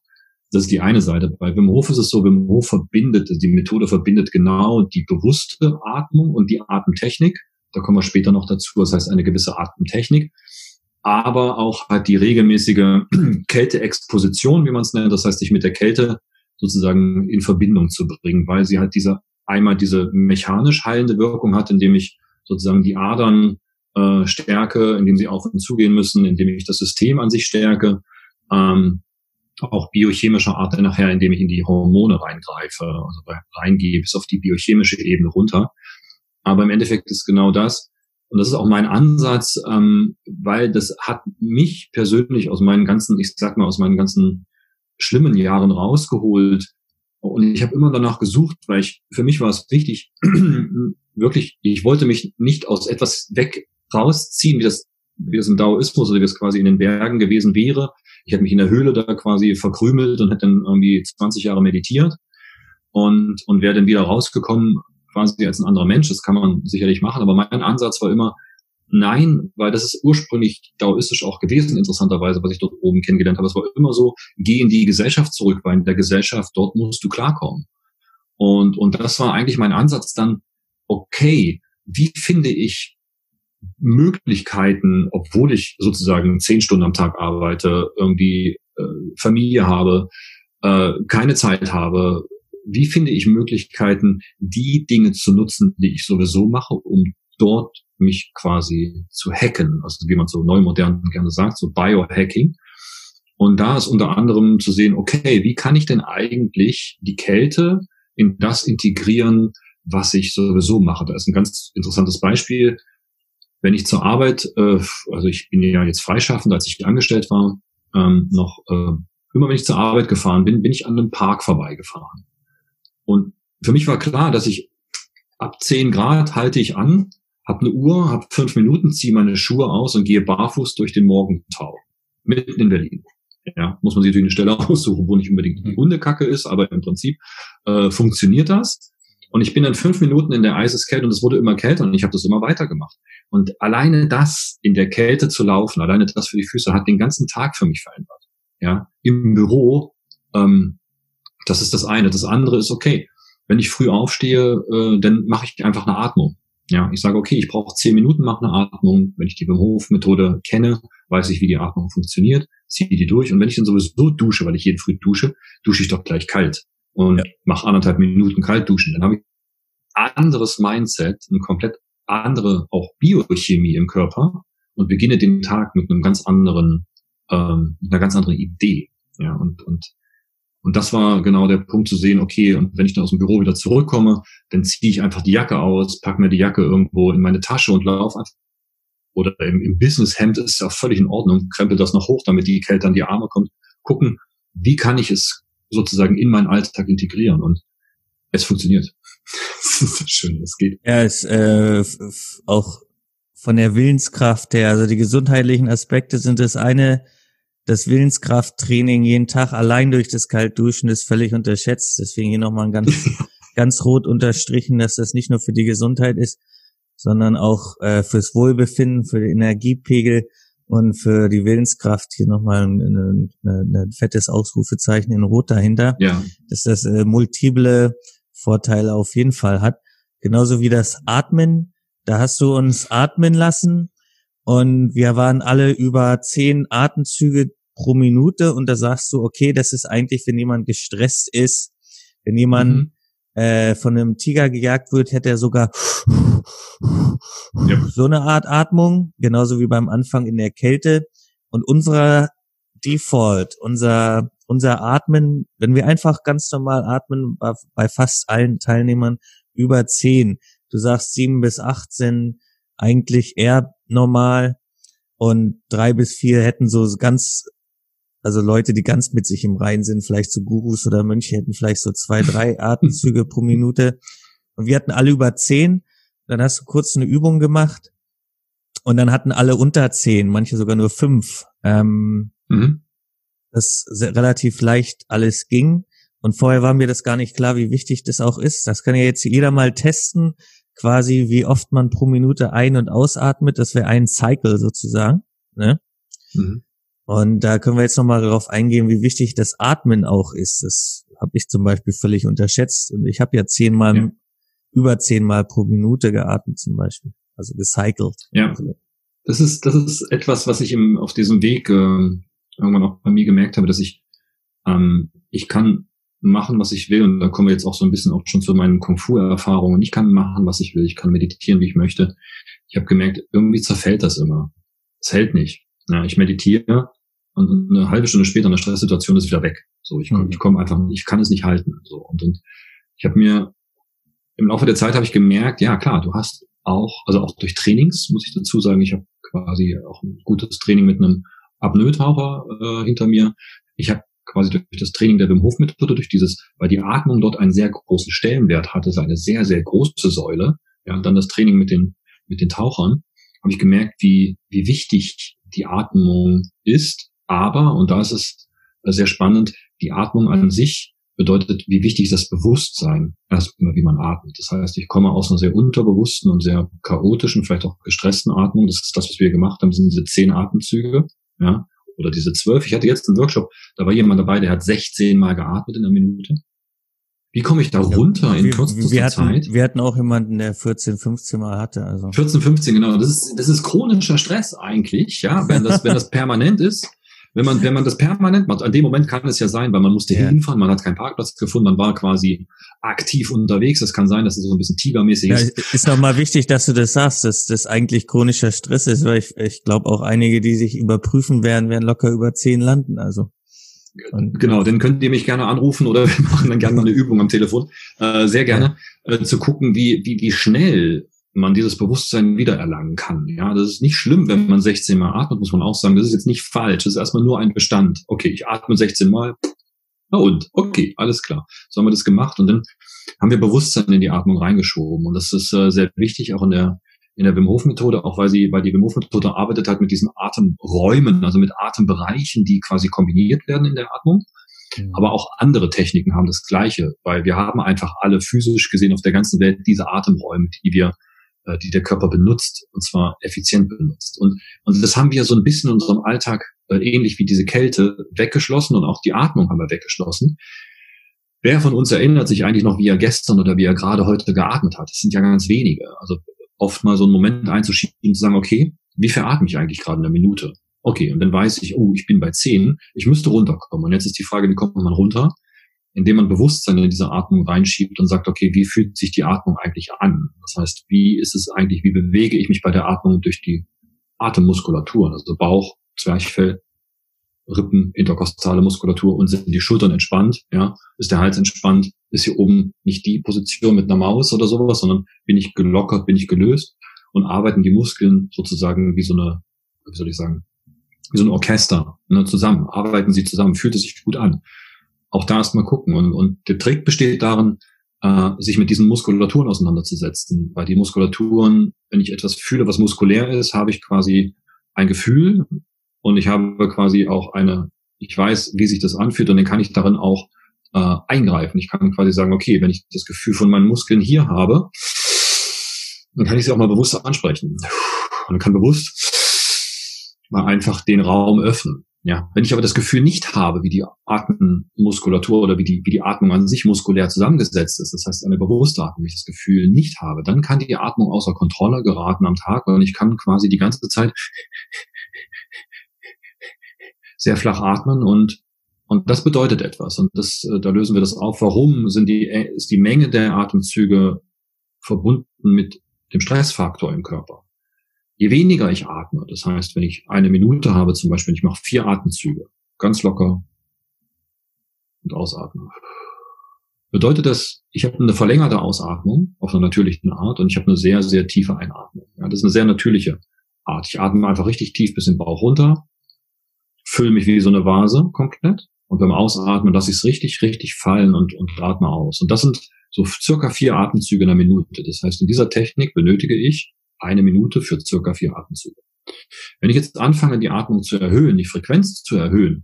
Das ist die eine Seite. Bei Wim Hof ist es so, Wim Hof verbindet, die Methode verbindet genau die bewusste Atmung und die Atemtechnik. Da kommen wir später noch dazu. Das heißt, eine gewisse Atemtechnik aber auch halt die regelmäßige Kälteexposition, wie man es nennt, das heißt, sich mit der Kälte sozusagen in Verbindung zu bringen, weil sie halt diese einmal diese mechanisch heilende Wirkung hat, indem ich sozusagen die Adern äh, stärke, indem sie auf und zugehen müssen, indem ich das System an sich stärke ähm, auch biochemischer Art nachher, indem ich in die Hormone reingreife, also reingehe bis auf die biochemische Ebene runter. Aber im Endeffekt ist genau das. Und das ist auch mein Ansatz, ähm, weil das hat mich persönlich aus meinen ganzen, ich sag mal, aus meinen ganzen schlimmen Jahren rausgeholt. Und ich habe immer danach gesucht, weil ich, für mich war es wichtig, wirklich, ich wollte mich nicht aus etwas weg rausziehen, wie das, wie das im Daoismus oder wie das quasi in den Bergen gewesen wäre. Ich hätte mich in der Höhle da quasi verkrümelt und hätte dann irgendwie 20 Jahre meditiert und, und wäre dann wieder rausgekommen quasi als ein anderer Mensch. Das kann man sicherlich machen, aber mein Ansatz war immer, nein, weil das ist ursprünglich daoistisch auch gewesen, interessanterweise, was ich dort oben kennengelernt habe. Es war immer so, geh in die Gesellschaft zurück, weil in der Gesellschaft, dort musst du klarkommen. Und, und das war eigentlich mein Ansatz dann, okay, wie finde ich Möglichkeiten, obwohl ich sozusagen zehn Stunden am Tag arbeite, irgendwie äh, Familie habe, äh, keine Zeit habe, wie finde ich Möglichkeiten, die Dinge zu nutzen, die ich sowieso mache, um dort mich quasi zu hacken, also wie man so neu modern gerne sagt, so Biohacking. Und da ist unter anderem zu sehen, okay, wie kann ich denn eigentlich die Kälte in das integrieren, was ich sowieso mache? Da ist ein ganz interessantes Beispiel. Wenn ich zur Arbeit, äh, also ich bin ja jetzt freischaffend, als ich angestellt war, ähm, noch äh, immer wenn ich zur Arbeit gefahren bin, bin ich an einem Park vorbeigefahren. Und für mich war klar, dass ich ab 10 Grad halte ich an, habe eine Uhr, habe fünf Minuten, ziehe meine Schuhe aus und gehe barfuß durch den Morgentau. Mitten in Berlin. Ja, muss man sich natürlich eine Stelle aussuchen, wo nicht unbedingt die Hundekacke ist, aber im Prinzip äh, funktioniert das. Und ich bin dann fünf Minuten in der Eiseskälte und es wurde immer kälter und ich habe das immer weitergemacht. Und alleine das, in der Kälte zu laufen, alleine das für die Füße, hat den ganzen Tag für mich verändert. Ja, im Büro ähm, das ist das eine. Das andere ist, okay, wenn ich früh aufstehe, äh, dann mache ich einfach eine Atmung. Ja, ich sage, okay, ich brauche zehn Minuten, mache eine Atmung. Wenn ich die Wim Hof Methode kenne, weiß ich, wie die Atmung funktioniert, ziehe die durch. Und wenn ich dann sowieso dusche, weil ich jeden früh dusche, dusche ich doch gleich kalt und ja. mache anderthalb Minuten kalt duschen. Dann habe ich anderes Mindset, eine komplett andere auch Biochemie im Körper und beginne den Tag mit einem ganz anderen, ähm, einer ganz anderen Idee. Ja, und, und und das war genau der Punkt zu sehen, okay, und wenn ich dann aus dem Büro wieder zurückkomme, dann ziehe ich einfach die Jacke aus, pack mir die Jacke irgendwo in meine Tasche und laufe einfach. Oder im, im Businesshemd ist auch völlig in Ordnung, krempel das noch hoch, damit die Kälte an die Arme kommt. Gucken, wie kann ich es sozusagen in meinen Alltag integrieren? Und es funktioniert. schön, es geht. Ja, es äh, auch von der Willenskraft her, also die gesundheitlichen Aspekte sind das eine, das Willenskrafttraining jeden Tag allein durch das Kaltduschen ist völlig unterschätzt. Deswegen hier nochmal ein ganz, ganz rot unterstrichen, dass das nicht nur für die Gesundheit ist, sondern auch äh, fürs Wohlbefinden, für den Energiepegel und für die Willenskraft. Hier nochmal ein, ein, ein, ein fettes Ausrufezeichen in Rot dahinter, ja. dass das äh, multiple Vorteile auf jeden Fall hat. Genauso wie das Atmen. Da hast du uns atmen lassen und wir waren alle über zehn Atemzüge pro Minute und da sagst du, okay, das ist eigentlich, wenn jemand gestresst ist, wenn jemand mhm. äh, von einem Tiger gejagt wird, hätte er sogar ja. so eine Art Atmung, genauso wie beim Anfang in der Kälte. Und unserer Default, unser, unser Atmen, wenn wir einfach ganz normal atmen, bei, bei fast allen Teilnehmern über zehn. Du sagst sieben bis achtzehn eigentlich eher normal und drei bis vier hätten so ganz, also Leute, die ganz mit sich im Reinen sind, vielleicht so Gurus oder Mönche hätten vielleicht so zwei, drei Atemzüge pro Minute und wir hatten alle über zehn. Dann hast du kurz eine Übung gemacht und dann hatten alle unter zehn, manche sogar nur fünf. Ähm, mhm. Das relativ leicht alles ging. Und vorher war mir das gar nicht klar, wie wichtig das auch ist. Das kann ja jetzt jeder mal testen quasi, wie oft man pro Minute ein- und ausatmet. Das wäre ein Cycle sozusagen. Ne? Mhm. Und da können wir jetzt nochmal darauf eingehen, wie wichtig das Atmen auch ist. Das habe ich zum Beispiel völlig unterschätzt. Und ich habe ja zehnmal, ja. über zehnmal pro Minute geatmet zum Beispiel. Also gecycelt. Ja. Das ist, das ist etwas, was ich im, auf diesem Weg äh, irgendwann auch bei mir gemerkt habe, dass ich, ähm, ich kann machen, was ich will. Und da kommen wir jetzt auch so ein bisschen auch schon zu meinen Kung-Fu-Erfahrungen. Ich kann machen, was ich will. Ich kann meditieren, wie ich möchte. Ich habe gemerkt, irgendwie zerfällt das immer. Es hält nicht. Ja, ich meditiere und eine halbe Stunde später in der Stresssituation ist wieder weg. So, ich, mhm. ich komme einfach, ich kann es nicht halten. So und, und ich habe mir im Laufe der Zeit habe ich gemerkt, ja klar, du hast auch, also auch durch Trainings muss ich dazu sagen, ich habe quasi auch ein gutes Training mit einem Apnoe-Taucher äh, hinter mir. Ich habe quasi durch das Training der Wim Hof Methode, durch dieses, weil die Atmung dort einen sehr großen Stellenwert hatte, ist eine sehr, sehr große Säule. Ja, und dann das Training mit den, mit den Tauchern, habe ich gemerkt, wie, wie wichtig die Atmung ist. Aber, und da ist es sehr spannend, die Atmung an sich bedeutet, wie wichtig ist das Bewusstsein erstmal, wie man atmet. Das heißt, ich komme aus einer sehr unterbewussten und sehr chaotischen, vielleicht auch gestressten Atmung. Das ist das, was wir gemacht haben, sind diese zehn Atemzüge, ja, oder diese zwölf. Ich hatte jetzt einen Workshop, da war jemand dabei, der hat 16 Mal geatmet in einer Minute. Wie komme ich da runter ja, in kürzester wir hatten, Zeit? Wir hatten auch jemanden, der 14, 15 Mal hatte. Also 14, 15, genau. Das ist, das ist chronischer Stress eigentlich, ja, wenn das, wenn das permanent ist. Wenn man, wenn man das permanent macht, an dem Moment kann es ja sein, weil man musste ja. hinfahren, man hat keinen Parkplatz gefunden, man war quasi aktiv unterwegs. Es kann sein, dass es so ein bisschen tigermäßig ist. Ja, ist nochmal wichtig, dass du das sagst, dass das eigentlich chronischer Stress ist, weil ich, ich glaube auch einige, die sich überprüfen werden, werden locker über zehn landen. Also. Und, genau, dann könnt ihr mich gerne anrufen oder wir machen dann gerne mal eine Übung am Telefon. Äh, sehr gerne, äh, zu gucken, wie, wie, wie schnell man dieses Bewusstsein wiedererlangen kann. Ja, das ist nicht schlimm, wenn man 16 Mal atmet, muss man auch sagen. Das ist jetzt nicht falsch. Das ist erstmal nur ein Bestand. Okay, ich atme 16 Mal. Na und? Okay, alles klar. So haben wir das gemacht und dann haben wir Bewusstsein in die Atmung reingeschoben. Und das ist äh, sehr wichtig, auch in der, in der Wim Hof Methode, auch weil sie, weil die Wim Hof Methode arbeitet halt mit diesen Atemräumen, also mit Atembereichen, die quasi kombiniert werden in der Atmung. Mhm. Aber auch andere Techniken haben das Gleiche, weil wir haben einfach alle physisch gesehen auf der ganzen Welt diese Atemräume, die wir äh, die der Körper benutzt und zwar effizient benutzt. Und, und das haben wir so ein bisschen in unserem Alltag äh, ähnlich wie diese Kälte weggeschlossen und auch die Atmung haben wir weggeschlossen. Wer von uns erinnert sich eigentlich noch, wie er gestern oder wie er gerade heute geatmet hat? Das sind ja ganz wenige. Also oft mal so einen Moment einzuschieben und zu sagen, okay, wie viel atme ich eigentlich gerade in der Minute? Okay, und dann weiß ich, oh, ich bin bei zehn, ich müsste runterkommen. Und jetzt ist die Frage, wie kommt man runter? Indem man Bewusstsein in diese Atmung reinschiebt und sagt, okay, wie fühlt sich die Atmung eigentlich an? Das heißt, wie ist es eigentlich, wie bewege ich mich bei der Atmung durch die Atemmuskulatur, also Bauch, Zwerchfell, Rippen, interkostale Muskulatur und sind die Schultern entspannt, ja, ist der Hals entspannt, ist hier oben nicht die Position mit einer Maus oder sowas, sondern bin ich gelockert, bin ich gelöst? Und arbeiten die Muskeln sozusagen wie so eine, wie soll ich sagen, wie so ein Orchester ne, zusammen, arbeiten sie zusammen, fühlt es sich gut an auch da erstmal gucken. Und, und der Trick besteht darin, äh, sich mit diesen Muskulaturen auseinanderzusetzen. Weil die Muskulaturen, wenn ich etwas fühle, was muskulär ist, habe ich quasi ein Gefühl und ich habe quasi auch eine, ich weiß, wie sich das anfühlt und dann kann ich darin auch äh, eingreifen. Ich kann quasi sagen, okay, wenn ich das Gefühl von meinen Muskeln hier habe, dann kann ich sie auch mal bewusst ansprechen. Und kann bewusst mal einfach den Raum öffnen. Ja, wenn ich aber das Gefühl nicht habe, wie die Atemmuskulatur oder wie die, wie die Atmung an sich muskulär zusammengesetzt ist, das heißt eine bewusste Atmung, wenn ich das Gefühl nicht habe, dann kann die Atmung außer Kontrolle geraten am Tag und ich kann quasi die ganze Zeit sehr flach atmen und und das bedeutet etwas. Und das, äh, da lösen wir das auf. Warum sind die, ist die Menge der Atemzüge verbunden mit dem Stressfaktor im Körper? Je weniger ich atme, das heißt, wenn ich eine Minute habe, zum Beispiel, ich mache vier Atemzüge, ganz locker und ausatme, bedeutet das, ich habe eine verlängerte Ausatmung auf einer natürlichen Art und ich habe eine sehr, sehr tiefe Einatmung. Ja, das ist eine sehr natürliche Art. Ich atme einfach richtig tief bis in den Bauch runter, fülle mich wie so eine Vase komplett und beim Ausatmen lasse ich es richtig, richtig fallen und, und atme aus. Und das sind so circa vier Atemzüge in einer Minute. Das heißt, in dieser Technik benötige ich eine Minute für circa vier Atemzüge. Wenn ich jetzt anfange, die Atmung zu erhöhen, die Frequenz zu erhöhen,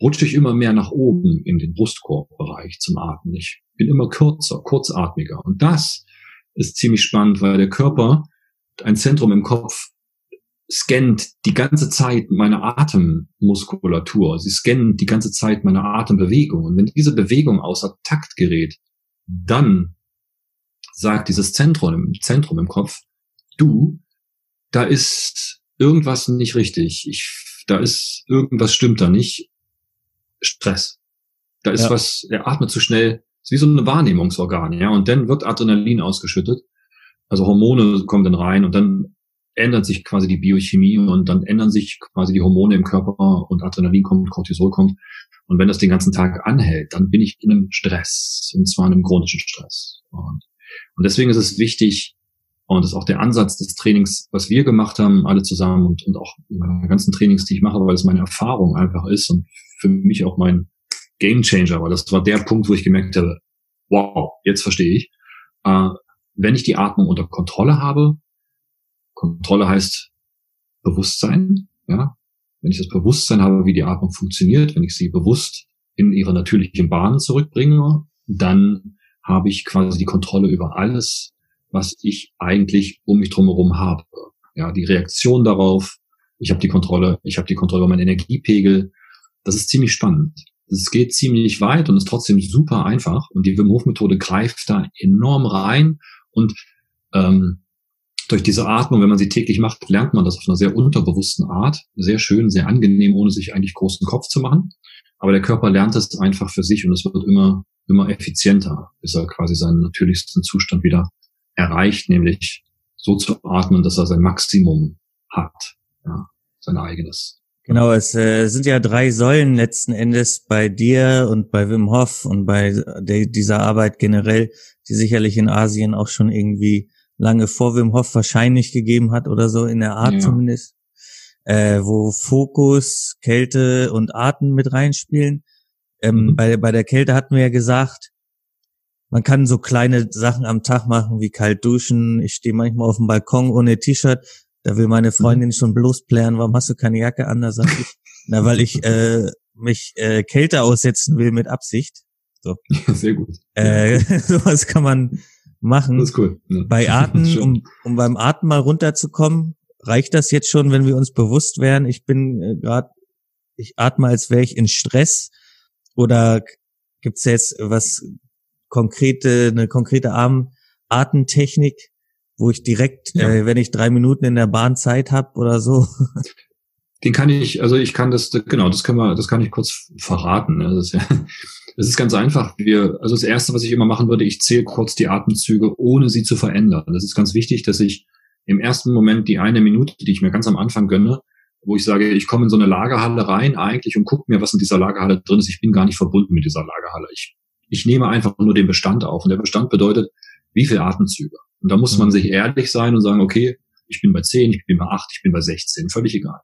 rutsche ich immer mehr nach oben in den Brustkorbbereich zum Atmen. Ich bin immer kürzer, kurzatmiger. Und das ist ziemlich spannend, weil der Körper ein Zentrum im Kopf scannt die ganze Zeit meine Atemmuskulatur. Sie scannen die ganze Zeit meine Atembewegung. Und wenn diese Bewegung außer Takt gerät, dann sagt dieses Zentrum im Zentrum im Kopf, du, da ist irgendwas nicht richtig. Ich, da ist irgendwas stimmt da nicht. Stress. Da ist ja. was, er atmet zu schnell. ist wie so eine Wahrnehmungsorgan, ja. Und dann wird Adrenalin ausgeschüttet. Also Hormone kommen dann rein und dann ändert sich quasi die Biochemie und dann ändern sich quasi die Hormone im Körper und Adrenalin kommt, Cortisol kommt. Und wenn das den ganzen Tag anhält, dann bin ich in einem Stress und zwar in einem chronischen Stress. Und, und deswegen ist es wichtig, und das ist auch der Ansatz des Trainings, was wir gemacht haben, alle zusammen und, und auch meine ganzen Trainings, die ich mache, weil es meine Erfahrung einfach ist und für mich auch mein Game Changer, weil das war der Punkt, wo ich gemerkt habe, wow, jetzt verstehe ich. Äh, wenn ich die Atmung unter Kontrolle habe, Kontrolle heißt Bewusstsein, ja. Wenn ich das Bewusstsein habe, wie die Atmung funktioniert, wenn ich sie bewusst in ihre natürlichen Bahnen zurückbringe, dann habe ich quasi die Kontrolle über alles, was ich eigentlich um mich drumherum habe. Ja, die Reaktion darauf, ich habe die Kontrolle, ich habe die Kontrolle über meinen Energiepegel. Das ist ziemlich spannend. Es geht ziemlich weit und ist trotzdem super einfach. Und die Wim Hof Methode greift da enorm rein. Und ähm, durch diese Atmung, wenn man sie täglich macht, lernt man das auf einer sehr unterbewussten Art. Sehr schön, sehr angenehm, ohne sich eigentlich großen Kopf zu machen. Aber der Körper lernt es einfach für sich und es wird immer, immer effizienter, bis er quasi seinen natürlichsten Zustand wieder erreicht, nämlich so zu atmen, dass er sein Maximum hat, ja, sein eigenes. Genau, es äh, sind ja drei Säulen letzten Endes bei dir und bei Wim Hof und bei der, dieser Arbeit generell, die sicherlich in Asien auch schon irgendwie lange vor Wim Hof wahrscheinlich gegeben hat oder so in der Art ja. zumindest, äh, wo Fokus, Kälte und Atem mit reinspielen. Ähm, mhm. bei, bei der Kälte hatten wir ja gesagt, man kann so kleine Sachen am Tag machen, wie kalt duschen. Ich stehe manchmal auf dem Balkon ohne T-Shirt. Da will meine Freundin mhm. schon bloß plären, warum hast du keine Jacke an? Da sag ich, na, weil ich äh, mich äh, Kälte aussetzen will mit Absicht. So. Sehr gut. Äh, sowas kann man machen. Das ist cool. Ja. Bei Atmen, um, um beim Atmen mal runterzukommen, reicht das jetzt schon, wenn wir uns bewusst wären, ich bin äh, gerade, ich atme, als wäre ich in Stress? Oder gibt's jetzt was konkrete, eine konkrete Arm Atemtechnik, wo ich direkt, ja. äh, wenn ich drei Minuten in der Bahn Zeit habe oder so. Den kann ich, also ich kann das, genau, das können wir, das kann ich kurz verraten. Ne? Das ist, ja, das ist ganz einfach. Wir, also das erste, was ich immer machen würde, ich zähle kurz die Atemzüge, ohne sie zu verändern. Das ist ganz wichtig, dass ich im ersten Moment die eine Minute, die ich mir ganz am Anfang gönne, wo ich sage, ich komme in so eine Lagerhalle rein eigentlich und gucke mir, was in dieser Lagerhalle drin ist. Ich bin gar nicht verbunden mit dieser Lagerhalle. Ich ich nehme einfach nur den Bestand auf. Und der Bestand bedeutet, wie viel Atemzüge. Und da muss man mhm. sich ehrlich sein und sagen, okay, ich bin bei 10, ich bin bei 8, ich bin bei 16, völlig egal.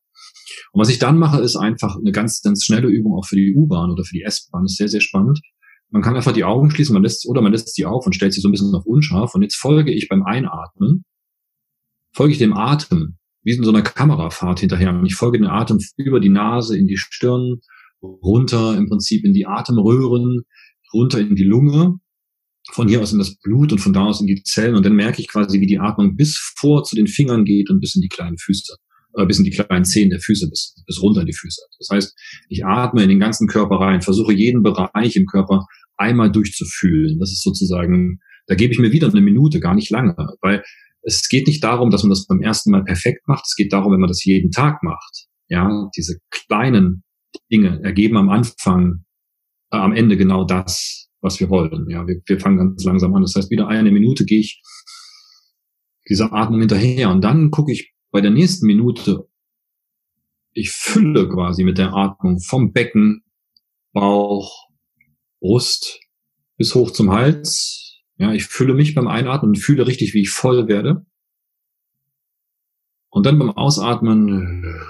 Und was ich dann mache, ist einfach eine ganz, ganz schnelle Übung auch für die U-Bahn oder für die S-Bahn. Das ist sehr, sehr spannend. Man kann einfach die Augen schließen, man lässt, oder man lässt sie auf und stellt sie so ein bisschen auf unscharf. Und jetzt folge ich beim Einatmen, folge ich dem Atem, wie in so einer Kamerafahrt hinterher. Und ich folge dem Atem über die Nase, in die Stirn, runter im Prinzip in die Atemröhren, runter in die Lunge, von hier aus in das Blut und von da aus in die Zellen und dann merke ich quasi, wie die Atmung bis vor zu den Fingern geht und bis in die kleinen Füße, äh, bis in die kleinen Zehen der Füße, bis, bis runter in die Füße. Das heißt, ich atme in den ganzen Körper rein, versuche jeden Bereich im Körper einmal durchzufühlen. Das ist sozusagen, da gebe ich mir wieder eine Minute, gar nicht lange, weil es geht nicht darum, dass man das beim ersten Mal perfekt macht. Es geht darum, wenn man das jeden Tag macht. Ja, diese kleinen Dinge ergeben am Anfang äh, am Ende genau das, was wir wollen. Ja, wir, wir fangen ganz langsam an. Das heißt, wieder eine Minute gehe ich dieser Atmung hinterher und dann gucke ich bei der nächsten Minute, ich fülle quasi mit der Atmung vom Becken, Bauch, Brust bis hoch zum Hals. Ja, ich fülle mich beim Einatmen und fühle richtig, wie ich voll werde. Und dann beim Ausatmen äh,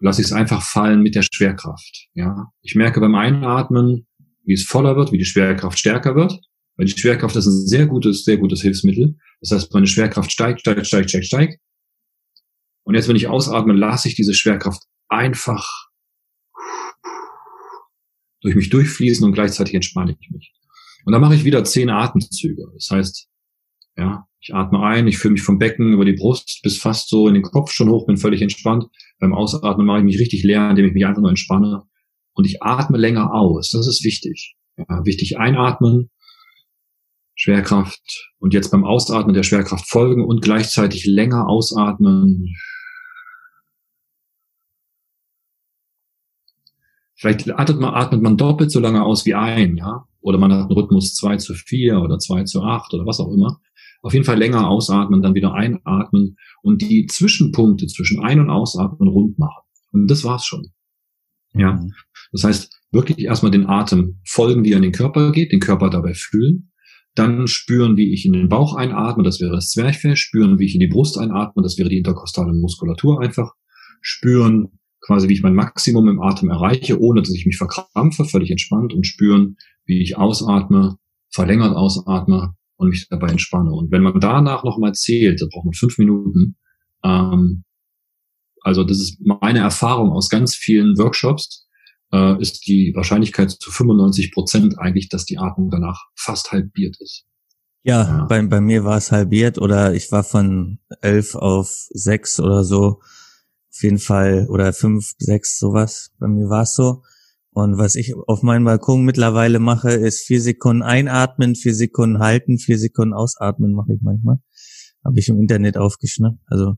lasse ich es einfach fallen mit der Schwerkraft. Ja, ich merke beim Einatmen, wie es voller wird, wie die Schwerkraft stärker wird. Weil die Schwerkraft ist ein sehr gutes, sehr gutes Hilfsmittel. Das heißt, meine Schwerkraft steigt, steigt, steigt, steigt, steigt. Und jetzt, wenn ich ausatme, lasse ich diese Schwerkraft einfach durch mich durchfließen und gleichzeitig entspanne ich mich. Und dann mache ich wieder zehn Atemzüge. Das heißt, ja, ich atme ein, ich fühle mich vom Becken über die Brust bis fast so in den Kopf schon hoch, bin völlig entspannt. Beim Ausatmen mache ich mich richtig leer, indem ich mich einfach nur entspanne und ich atme länger aus. Das ist wichtig. Ja, wichtig einatmen, Schwerkraft und jetzt beim Ausatmen der Schwerkraft folgen und gleichzeitig länger ausatmen. Vielleicht atmet man, atmet man doppelt so lange aus wie ein, ja. Oder man hat einen Rhythmus zwei zu vier oder zwei zu acht oder was auch immer. Auf jeden Fall länger ausatmen, dann wieder einatmen und die Zwischenpunkte zwischen Ein- und Ausatmen rund machen. Und das war's schon. Ja. Mhm. Das heißt, wirklich erstmal den Atem folgen, wie er in den Körper geht, den Körper dabei fühlen. Dann spüren, wie ich in den Bauch einatme, das wäre das Zwerchfell. Spüren, wie ich in die Brust einatme, das wäre die interkostale Muskulatur einfach. Spüren quasi, wie ich mein Maximum im Atem erreiche, ohne dass ich mich verkrampfe, völlig entspannt und spüren, wie ich ausatme, verlängert ausatme und mich dabei entspanne. Und wenn man danach nochmal zählt, da braucht man fünf Minuten, ähm, also das ist meine Erfahrung aus ganz vielen Workshops, äh, ist die Wahrscheinlichkeit zu 95 Prozent eigentlich, dass die Atmung danach fast halbiert ist. Ja, ja. Bei, bei mir war es halbiert oder ich war von elf auf sechs oder so. Auf jeden Fall, oder fünf, sechs, sowas. Bei mir war es so. Und was ich auf meinem Balkon mittlerweile mache, ist vier Sekunden einatmen, vier Sekunden halten, vier Sekunden ausatmen mache ich manchmal. Habe ich im Internet aufgeschnappt. Also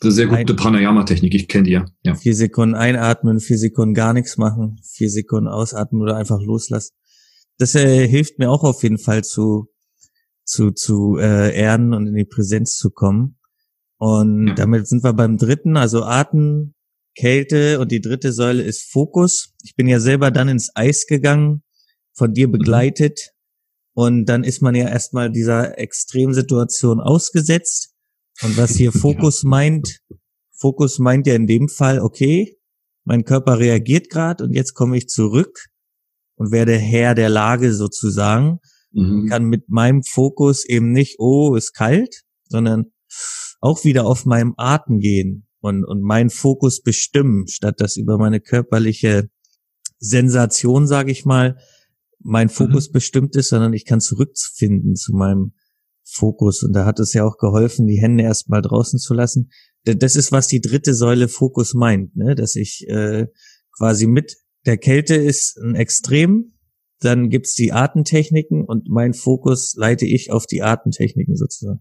das ist eine sehr gute Pranayama-Technik, ich kenne die ja. ja. Vier Sekunden einatmen, vier Sekunden gar nichts machen, vier Sekunden ausatmen oder einfach loslassen. Das äh, hilft mir auch auf jeden Fall zu, zu, zu äh, erden und in die Präsenz zu kommen. Und ja. damit sind wir beim dritten, also Atem, Kälte und die dritte Säule ist Fokus. Ich bin ja selber dann ins Eis gegangen, von dir mhm. begleitet. Und dann ist man ja erstmal dieser Extremsituation ausgesetzt. Und was hier Fokus ja. meint, Fokus meint ja in dem Fall, okay, mein Körper reagiert gerade und jetzt komme ich zurück und werde Herr der Lage sozusagen. Mhm. Kann mit meinem Fokus eben nicht, oh, ist kalt, sondern auch wieder auf meinem Atem gehen und, und meinen Fokus bestimmen, statt dass über meine körperliche Sensation, sage ich mal, mein Fokus mhm. bestimmt ist, sondern ich kann zurückfinden zu meinem Fokus. Und da hat es ja auch geholfen, die Hände erstmal draußen zu lassen. Das ist, was die dritte Säule Fokus meint, ne? dass ich äh, quasi mit der Kälte ist ein Extrem, dann gibt's die Artentechniken und mein Fokus leite ich auf die Artentechniken sozusagen.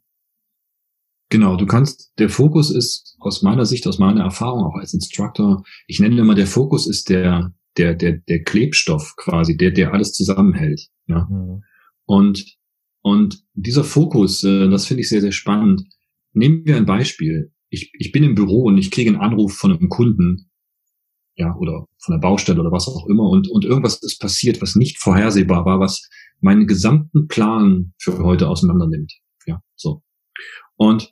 Genau, du kannst, der Fokus ist aus meiner Sicht, aus meiner Erfahrung auch als Instructor, ich nenne immer, der Fokus ist der, der, der, der Klebstoff quasi, der, der alles zusammenhält. Ja. Mhm. Und und dieser Fokus, äh, das finde ich sehr, sehr spannend. Nehmen wir ein Beispiel. Ich, ich bin im Büro und ich kriege einen Anruf von einem Kunden, ja, oder von der Baustelle oder was auch immer, und, und irgendwas ist passiert, was nicht vorhersehbar war, was meinen gesamten Plan für heute auseinander nimmt. Ja, so. Und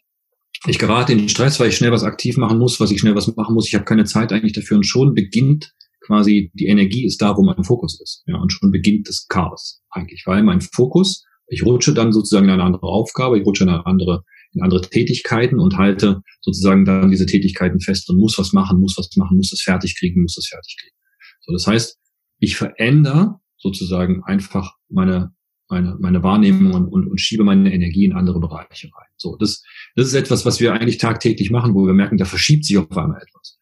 ich gerate in den Stress, weil ich schnell was aktiv machen muss, was ich schnell was machen muss. Ich habe keine Zeit eigentlich dafür und schon beginnt quasi die Energie ist da, wo mein Fokus ist. Ja, und schon beginnt das Chaos eigentlich, weil mein Fokus ich rutsche dann sozusagen in eine andere Aufgabe, ich rutsche in eine andere, in andere Tätigkeiten und halte sozusagen dann diese Tätigkeiten fest und muss was machen, muss was machen, muss das fertig kriegen, muss das fertig kriegen. So, das heißt, ich verändere sozusagen einfach meine, meine, meine Wahrnehmung und, und, und schiebe meine Energie in andere Bereiche rein. So, das, das ist etwas, was wir eigentlich tagtäglich machen, wo wir merken, da verschiebt sich auf einmal etwas.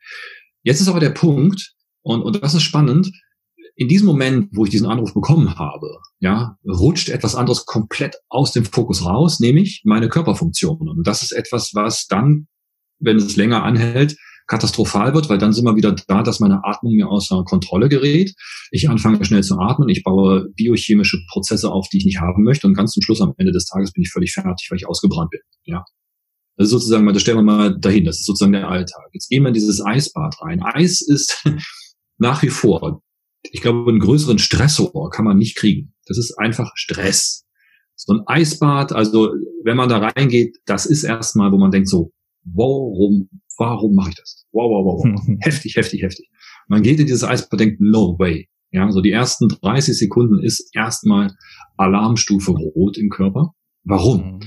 Jetzt ist aber der Punkt, und, und das ist spannend, in diesem Moment, wo ich diesen Anruf bekommen habe, ja, rutscht etwas anderes komplett aus dem Fokus raus, nämlich meine Körperfunktionen. Und das ist etwas, was dann, wenn es länger anhält, katastrophal wird, weil dann sind wir wieder da, dass meine Atmung mir außer Kontrolle gerät. Ich anfange schnell zu atmen, ich baue biochemische Prozesse auf, die ich nicht haben möchte und ganz zum Schluss am Ende des Tages bin ich völlig fertig, weil ich ausgebrannt bin. Ja. Das ist sozusagen das stellen wir mal dahin, das ist sozusagen der Alltag. Jetzt gehen wir in dieses Eisbad rein. Eis ist nach wie vor ich glaube, einen größeren Stressor kann man nicht kriegen. Das ist einfach Stress. So ein Eisbad, also wenn man da reingeht, das ist erstmal, wo man denkt so, warum, warum mache ich das? Wow, wow, wow, wow. heftig, heftig, heftig. Man geht in dieses Eisbad, denkt, no way. Ja, so die ersten 30 Sekunden ist erstmal Alarmstufe rot im Körper. Warum? Mhm.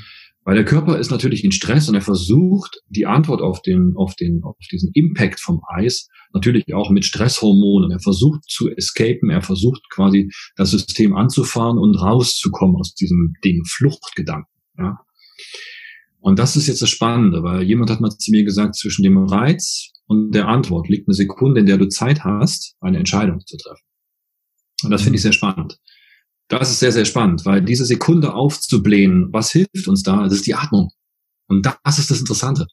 Weil der Körper ist natürlich in Stress und er versucht, die Antwort auf den, auf den, auf diesen Impact vom Eis natürlich auch mit Stresshormonen. Er versucht zu escapen, er versucht quasi das System anzufahren und rauszukommen aus diesem Ding, Fluchtgedanken, ja. Und das ist jetzt das Spannende, weil jemand hat mal zu mir gesagt, zwischen dem Reiz und der Antwort liegt eine Sekunde, in der du Zeit hast, eine Entscheidung zu treffen. Und das finde ich sehr spannend. Das ist sehr, sehr spannend, weil diese Sekunde aufzublähen, was hilft uns da? Das ist die Atmung. Und das ist das Interessante.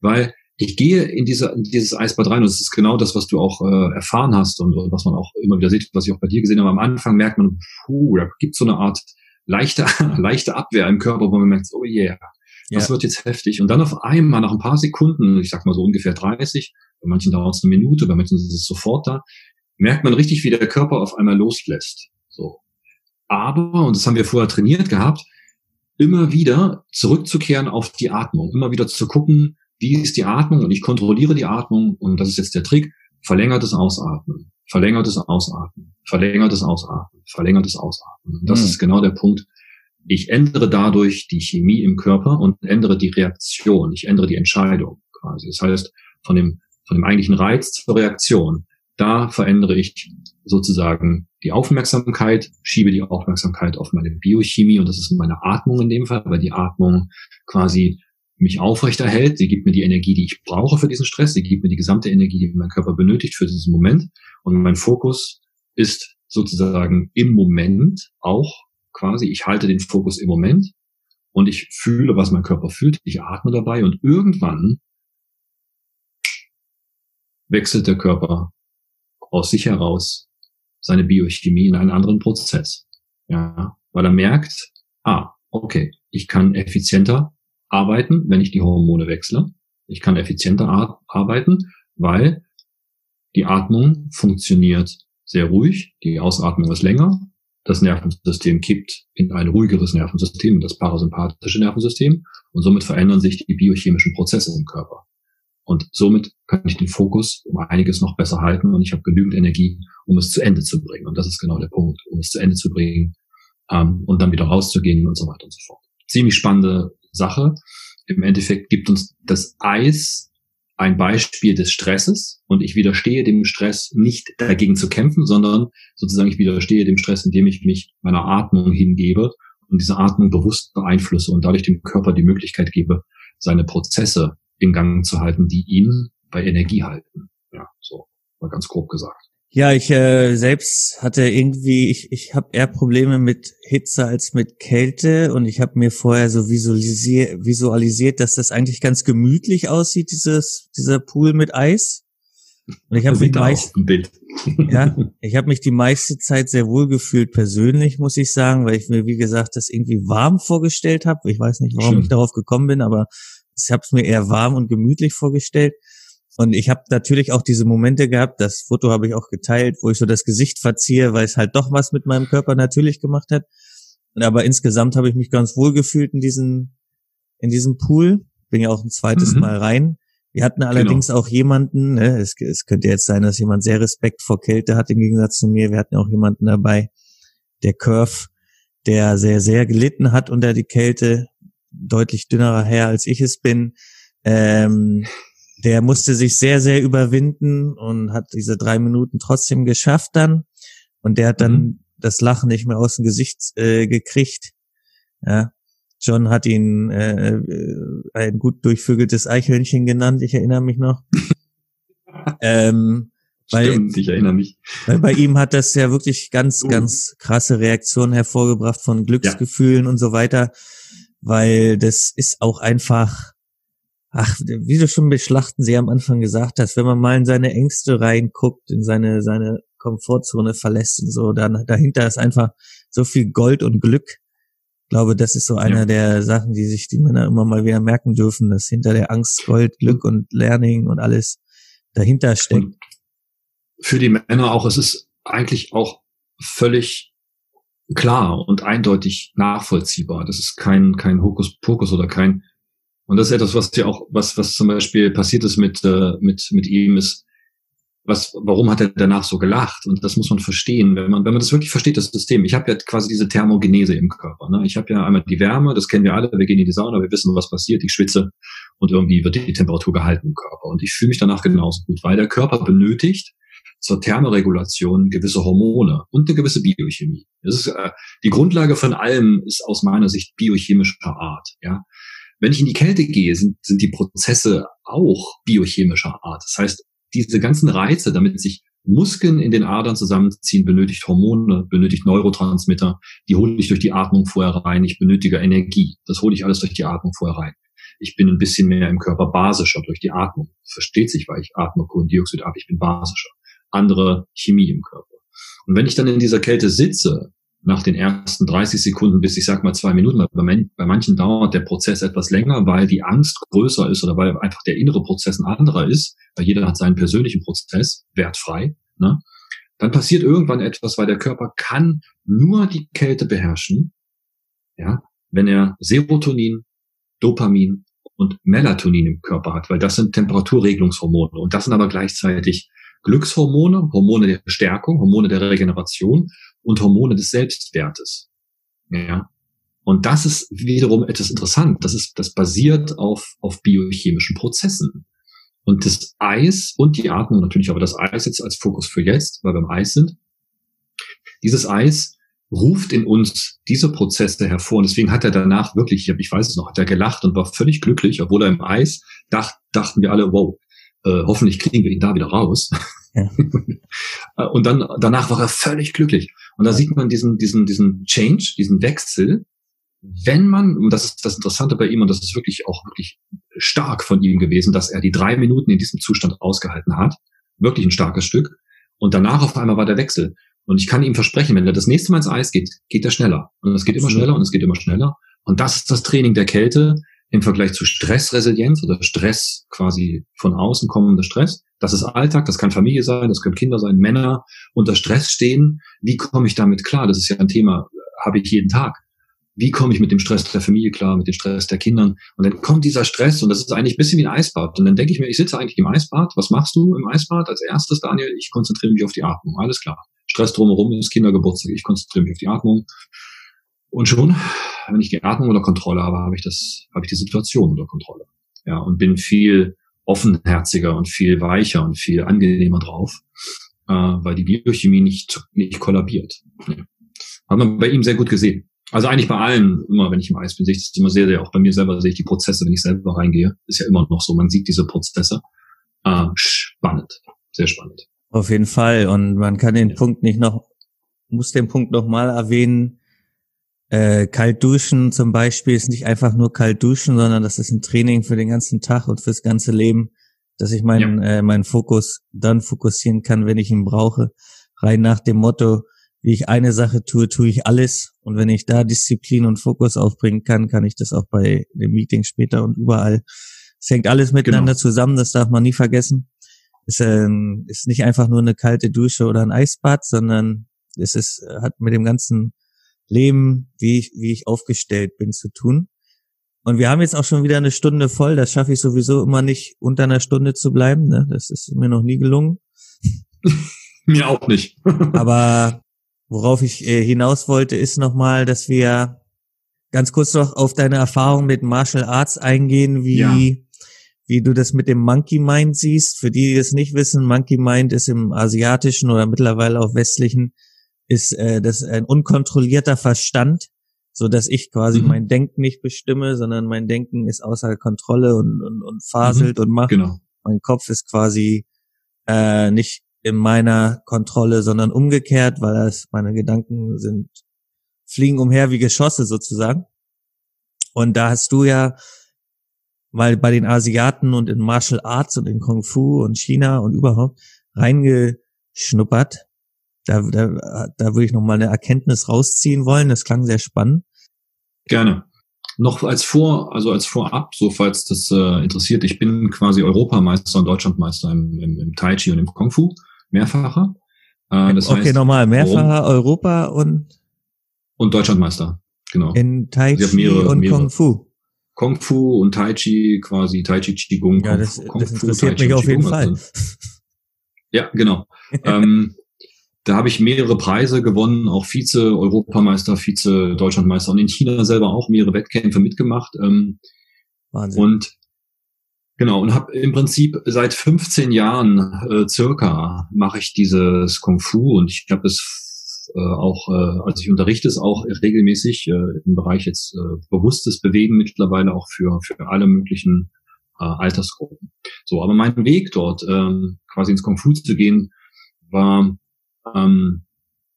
Weil ich gehe in, diese, in dieses Eisbad rein und das ist genau das, was du auch äh, erfahren hast und, und was man auch immer wieder sieht, was ich auch bei dir gesehen habe. Am Anfang merkt man, puh, da gibt so eine Art leichte, leichte Abwehr im Körper, wo man merkt, oh yeah, das ja. wird jetzt heftig. Und dann auf einmal nach ein paar Sekunden, ich sag mal so ungefähr 30, bei manchen dauert es eine Minute, bei manchen ist es sofort da, merkt man richtig, wie der Körper auf einmal loslässt. So. Aber, und das haben wir vorher trainiert gehabt, immer wieder zurückzukehren auf die Atmung, immer wieder zu gucken, wie ist die Atmung und ich kontrolliere die Atmung und das ist jetzt der Trick, verlängertes Ausatmen, verlängertes Ausatmen, verlängertes Ausatmen, verlängertes Ausatmen. Und das mhm. ist genau der Punkt. Ich ändere dadurch die Chemie im Körper und ändere die Reaktion. Ich ändere die Entscheidung quasi. Das heißt, von dem, von dem eigentlichen Reiz zur Reaktion, da verändere ich sozusagen die Aufmerksamkeit, schiebe die Aufmerksamkeit auf meine Biochemie und das ist meine Atmung in dem Fall, weil die Atmung quasi mich aufrechterhält. Sie gibt mir die Energie, die ich brauche für diesen Stress. Sie gibt mir die gesamte Energie, die mein Körper benötigt für diesen Moment. Und mein Fokus ist sozusagen im Moment auch quasi, ich halte den Fokus im Moment und ich fühle, was mein Körper fühlt. Ich atme dabei und irgendwann wechselt der Körper aus sich heraus seine Biochemie in einen anderen Prozess. Ja, weil er merkt, ah, okay, ich kann effizienter arbeiten, wenn ich die Hormone wechsle. Ich kann effizienter arbeiten, weil die Atmung funktioniert sehr ruhig, die Ausatmung ist länger, das Nervensystem kippt in ein ruhigeres Nervensystem, das parasympathische Nervensystem, und somit verändern sich die biochemischen Prozesse im Körper. Und somit kann ich den Fokus um einiges noch besser halten und ich habe genügend Energie, um es zu Ende zu bringen. Und das ist genau der Punkt, um es zu Ende zu bringen ähm, und dann wieder rauszugehen und so weiter und so fort. Ziemlich spannende Sache. Im Endeffekt gibt uns das Eis ein Beispiel des Stresses und ich widerstehe dem Stress nicht dagegen zu kämpfen, sondern sozusagen ich widerstehe dem Stress, indem ich mich meiner Atmung hingebe und diese Atmung bewusst beeinflusse und dadurch dem Körper die Möglichkeit gebe, seine Prozesse in Gang zu halten, die ihn bei Energie halten. Ja, so mal ganz grob gesagt. Ja, ich äh, selbst hatte irgendwie, ich, ich habe eher Probleme mit Hitze als mit Kälte und ich habe mir vorher so visualisiert, visualisiert, dass das eigentlich ganz gemütlich aussieht, dieses, dieser Pool mit Eis. Und ich habe mich meist, ja, ich habe mich die meiste Zeit sehr wohl gefühlt persönlich, muss ich sagen, weil ich mir wie gesagt das irgendwie warm vorgestellt habe. Ich weiß nicht, warum Schön. ich darauf gekommen bin, aber ich habe es mir eher warm und gemütlich vorgestellt. Und ich habe natürlich auch diese Momente gehabt, das Foto habe ich auch geteilt, wo ich so das Gesicht verziehe, weil es halt doch was mit meinem Körper natürlich gemacht hat. Aber insgesamt habe ich mich ganz wohl gefühlt in diesem, in diesem Pool. Bin ja auch ein zweites mhm. Mal rein. Wir hatten genau. allerdings genau. auch jemanden, ne, es, es könnte jetzt sein, dass jemand sehr Respekt vor Kälte hat im Gegensatz zu mir. Wir hatten auch jemanden dabei, der Curve, der sehr, sehr gelitten hat unter die Kälte, deutlich dünnerer Herr als ich es bin. Ähm, der musste sich sehr, sehr überwinden und hat diese drei Minuten trotzdem geschafft dann. Und der hat dann mhm. das Lachen nicht mehr aus dem Gesicht äh, gekriegt. Ja. John hat ihn äh, äh ein gut durchvögeltes Eichhörnchen genannt, ich erinnere mich noch. ähm, weil, Stimmt, ich erinnere mich. Weil bei ihm hat das ja wirklich ganz, uh. ganz krasse Reaktionen hervorgebracht von Glücksgefühlen ja. und so weiter, weil das ist auch einfach, ach, wie du schon bei Schlachten am Anfang gesagt hast, wenn man mal in seine Ängste reinguckt, in seine, seine Komfortzone verlässt und so, dann dahinter ist einfach so viel Gold und Glück. Ich glaube, das ist so einer ja. der Sachen, die sich die Männer immer mal wieder merken dürfen, dass hinter der Angst Gold, Glück und Learning und alles dahinter steckt. Und für die Männer auch, es ist eigentlich auch völlig klar und eindeutig nachvollziehbar. Das ist kein, kein Hokuspokus oder kein, und das ist etwas, was ja auch, was, was zum Beispiel passiert ist mit, äh, mit, mit ihm, ist, was, warum hat er danach so gelacht? Und das muss man verstehen, wenn man, wenn man das wirklich versteht, das System. Ich habe ja quasi diese Thermogenese im Körper. Ne? Ich habe ja einmal die Wärme, das kennen wir alle, wir gehen in die Sauna, wir wissen, was passiert, ich schwitze und irgendwie wird die Temperatur gehalten im Körper. Und ich fühle mich danach genauso gut, weil der Körper benötigt zur Thermoregulation gewisse Hormone und eine gewisse Biochemie. Das ist, äh, die Grundlage von allem ist aus meiner Sicht biochemischer Art. Ja, wenn ich in die Kälte gehe, sind, sind die Prozesse auch biochemischer Art. Das heißt, diese ganzen Reize, damit sich Muskeln in den Adern zusammenziehen, benötigt Hormone, benötigt Neurotransmitter, die hole ich durch die Atmung vorher rein. Ich benötige Energie. Das hole ich alles durch die Atmung vorher rein. Ich bin ein bisschen mehr im Körper basischer durch die Atmung. Versteht sich, weil ich atme Kohlendioxid ab, ich bin basischer. Andere Chemie im Körper. Und wenn ich dann in dieser Kälte sitze, nach den ersten 30 Sekunden bis ich sag mal zwei Minuten. Bei, manchen dauert der Prozess etwas länger, weil die Angst größer ist oder weil einfach der innere Prozess ein anderer ist, weil jeder hat seinen persönlichen Prozess, wertfrei. Ne? Dann passiert irgendwann etwas, weil der Körper kann nur die Kälte beherrschen, ja, wenn er Serotonin, Dopamin und Melatonin im Körper hat, weil das sind Temperaturregelungshormone und das sind aber gleichzeitig Glückshormone, Hormone der Stärkung, Hormone der Regeneration und Hormone des Selbstwertes. Ja. Und das ist wiederum etwas interessant. Das ist, das basiert auf, auf biochemischen Prozessen. Und das Eis und die Atmung natürlich, aber das Eis jetzt als Fokus für jetzt, weil wir beim Eis sind. Dieses Eis ruft in uns diese Prozesse hervor. Und deswegen hat er danach wirklich, ich weiß es noch, hat er gelacht und war völlig glücklich, obwohl er im Eis dacht, dachten wir alle, wow, äh, hoffentlich kriegen wir ihn da wieder raus. Ja. und dann danach war er völlig glücklich. Und da sieht man diesen, diesen, diesen Change, diesen Wechsel, wenn man, und das ist das Interessante bei ihm, und das ist wirklich auch wirklich stark von ihm gewesen, dass er die drei Minuten in diesem Zustand ausgehalten hat. Wirklich ein starkes Stück. Und danach auf einmal war der Wechsel. Und ich kann ihm versprechen, wenn er das nächste Mal ins Eis geht, geht er schneller. Und es geht immer schneller und es geht immer schneller. Und das ist das Training der Kälte, im Vergleich zu Stressresilienz oder Stress quasi von außen kommender Stress. Das ist Alltag, das kann Familie sein, das können Kinder sein, Männer unter Stress stehen. Wie komme ich damit klar? Das ist ja ein Thema, habe ich jeden Tag. Wie komme ich mit dem Stress der Familie klar, mit dem Stress der Kindern? Und dann kommt dieser Stress und das ist eigentlich ein bisschen wie ein Eisbad. Und dann denke ich mir, ich sitze eigentlich im Eisbad. Was machst du im Eisbad als erstes, Daniel? Ich konzentriere mich auf die Atmung. Alles klar. Stress drumherum ist Kindergeburtstag. Ich konzentriere mich auf die Atmung. Und schon, wenn ich die Atmung unter Kontrolle habe, habe ich das, habe ich die Situation unter Kontrolle. Ja, und bin viel offenherziger und viel weicher und viel angenehmer drauf, äh, weil die Biochemie nicht, nicht kollabiert. Ja. Hat man bei ihm sehr gut gesehen. Also eigentlich bei allen, immer wenn ich im Eis bin, sehe ich das immer sehr, sehr, auch bei mir selber sehe ich die Prozesse, wenn ich selber reingehe. Ist ja immer noch so, man sieht diese Prozesse. Äh, spannend, sehr spannend. Auf jeden Fall. Und man kann den ja. Punkt nicht noch, muss den Punkt noch mal erwähnen, äh, kalt duschen zum Beispiel ist nicht einfach nur kalt duschen, sondern das ist ein Training für den ganzen Tag und fürs ganze Leben, dass ich meinen ja. äh, meinen Fokus dann fokussieren kann, wenn ich ihn brauche. Rein nach dem Motto, wie ich eine Sache tue, tue ich alles. Und wenn ich da Disziplin und Fokus aufbringen kann, kann ich das auch bei dem Meeting später und überall. Es hängt alles miteinander genau. zusammen, das darf man nie vergessen. Es ähm, ist nicht einfach nur eine kalte Dusche oder ein Eisbad, sondern es ist, hat mit dem ganzen Leben, wie ich, wie ich aufgestellt bin, zu tun. Und wir haben jetzt auch schon wieder eine Stunde voll. Das schaffe ich sowieso immer nicht, unter einer Stunde zu bleiben. Ne? Das ist mir noch nie gelungen. mir auch nicht. Aber worauf ich äh, hinaus wollte, ist nochmal, dass wir ganz kurz noch auf deine Erfahrung mit Martial Arts eingehen, wie, ja. wie du das mit dem Monkey Mind siehst. Für die, die das nicht wissen, Monkey Mind ist im asiatischen oder mittlerweile auch westlichen ist äh, das ein unkontrollierter Verstand, so dass ich quasi mhm. mein Denken nicht bestimme, sondern mein Denken ist außer Kontrolle und, und, und faselt mhm. und macht. Genau. Mein Kopf ist quasi äh, nicht in meiner Kontrolle, sondern umgekehrt, weil das meine Gedanken sind fliegen umher wie Geschosse sozusagen. Und da hast du ja weil bei den Asiaten und in Martial Arts und in Kung Fu und China und überhaupt reingeschnuppert da, da, da würde ich noch mal eine Erkenntnis rausziehen wollen. Das klang sehr spannend. Gerne. Noch als Vor, also als Vorab, so falls das äh, interessiert, ich bin quasi Europameister und Deutschlandmeister im, im, im Tai Chi und im Kung Fu, mehrfacher. Äh, das okay, heißt, nochmal, mehrfacher Rom Europa und und Deutschlandmeister, genau. In Tai also Chi mehrere, und mehrere. Kung Fu. Kung Fu und Tai Chi, quasi Tai Chi Qigong. Ja, das, Kung das interessiert Fu, mich auf jeden Fall. Also, ja, genau. ähm, da habe ich mehrere Preise gewonnen, auch Vize-Europameister, Vize-Deutschlandmeister und in China selber auch mehrere Wettkämpfe mitgemacht. Ähm, Wahnsinn. Und genau, und habe im Prinzip seit 15 Jahren äh, circa mache ich dieses Kung Fu und ich habe es äh, auch, äh, also ich unterrichte es auch regelmäßig äh, im Bereich jetzt äh, bewusstes Bewegen mittlerweile auch für, für alle möglichen äh, Altersgruppen. So, aber mein Weg dort, äh, quasi ins Kung Fu zu gehen, war ähm,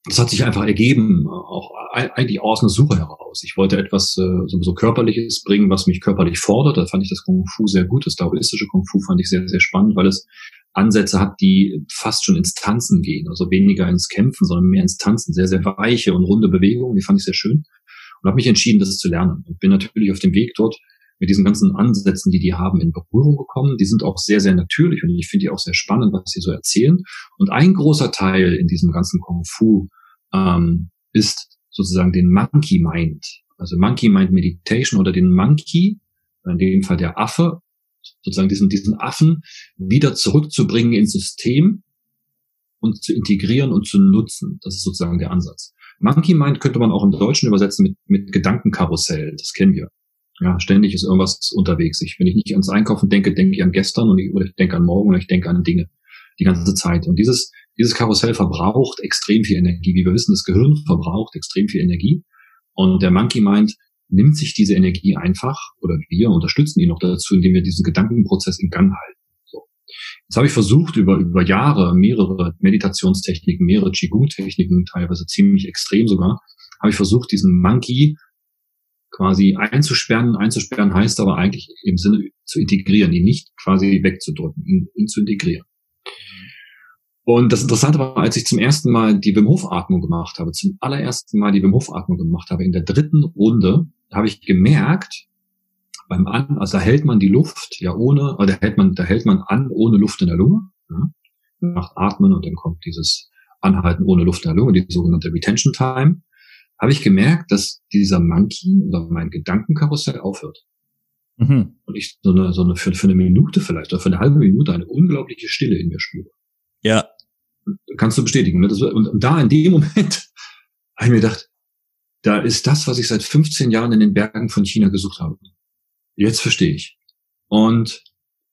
das hat sich einfach ergeben, auch eigentlich aus einer Suche heraus. Ich wollte etwas äh, so Körperliches bringen, was mich körperlich fordert. Da fand ich das Kung Fu sehr gut. Das daoistische Kung Fu fand ich sehr, sehr spannend, weil es Ansätze hat, die fast schon ins Tanzen gehen, also weniger ins Kämpfen, sondern mehr ins Tanzen. Sehr, sehr weiche und runde Bewegungen, die fand ich sehr schön und habe mich entschieden, das zu lernen und bin natürlich auf dem Weg dort mit diesen ganzen Ansätzen, die die haben, in Berührung gekommen. Die sind auch sehr, sehr natürlich und ich finde die auch sehr spannend, was sie so erzählen. Und ein großer Teil in diesem ganzen Kung Fu ähm, ist sozusagen den Monkey Mind, also Monkey Mind Meditation oder den Monkey, in dem Fall der Affe, sozusagen diesen, diesen Affen wieder zurückzubringen ins System und zu integrieren und zu nutzen. Das ist sozusagen der Ansatz. Monkey Mind könnte man auch im Deutschen übersetzen mit, mit Gedankenkarussell. Das kennen wir. Ja, ständig ist irgendwas unterwegs. Ich, wenn ich nicht ans Einkaufen denke, denke ich an gestern und ich, oder ich denke an morgen oder ich denke an Dinge die ganze Zeit. Und dieses, dieses Karussell verbraucht extrem viel Energie. Wie wir wissen, das Gehirn verbraucht extrem viel Energie. Und der Monkey Mind nimmt sich diese Energie einfach oder wir unterstützen ihn noch dazu, indem wir diesen Gedankenprozess in Gang halten. So. Jetzt habe ich versucht, über, über Jahre mehrere Meditationstechniken, mehrere Qigong-Techniken, teilweise ziemlich extrem sogar, habe ich versucht, diesen Monkey quasi einzusperren. Einzusperren heißt aber eigentlich im Sinne zu integrieren, ihn nicht quasi wegzudrücken, ihn, ihn zu integrieren. Und das Interessante war, als ich zum ersten Mal die Wim Hof Atmung gemacht habe, zum allerersten Mal die Wim Hof Atmung gemacht habe, in der dritten Runde, habe ich gemerkt, beim An, also da hält man die Luft ja ohne, oder da hält man, da hält man an ohne Luft in der Lunge, ja, macht Atmen und dann kommt dieses Anhalten ohne Luft in der Lunge, die sogenannte Retention Time, habe ich gemerkt, dass dieser Monkey oder mein Gedankenkarussell aufhört. Mhm. Und ich so eine, so eine für, für eine Minute vielleicht oder für eine halbe Minute eine unglaubliche Stille in mir spüre. Ja. Kannst du bestätigen. Ne? Das, und, und da in dem Moment habe ich mir gedacht, da ist das, was ich seit 15 Jahren in den Bergen von China gesucht habe. Jetzt verstehe ich. Und,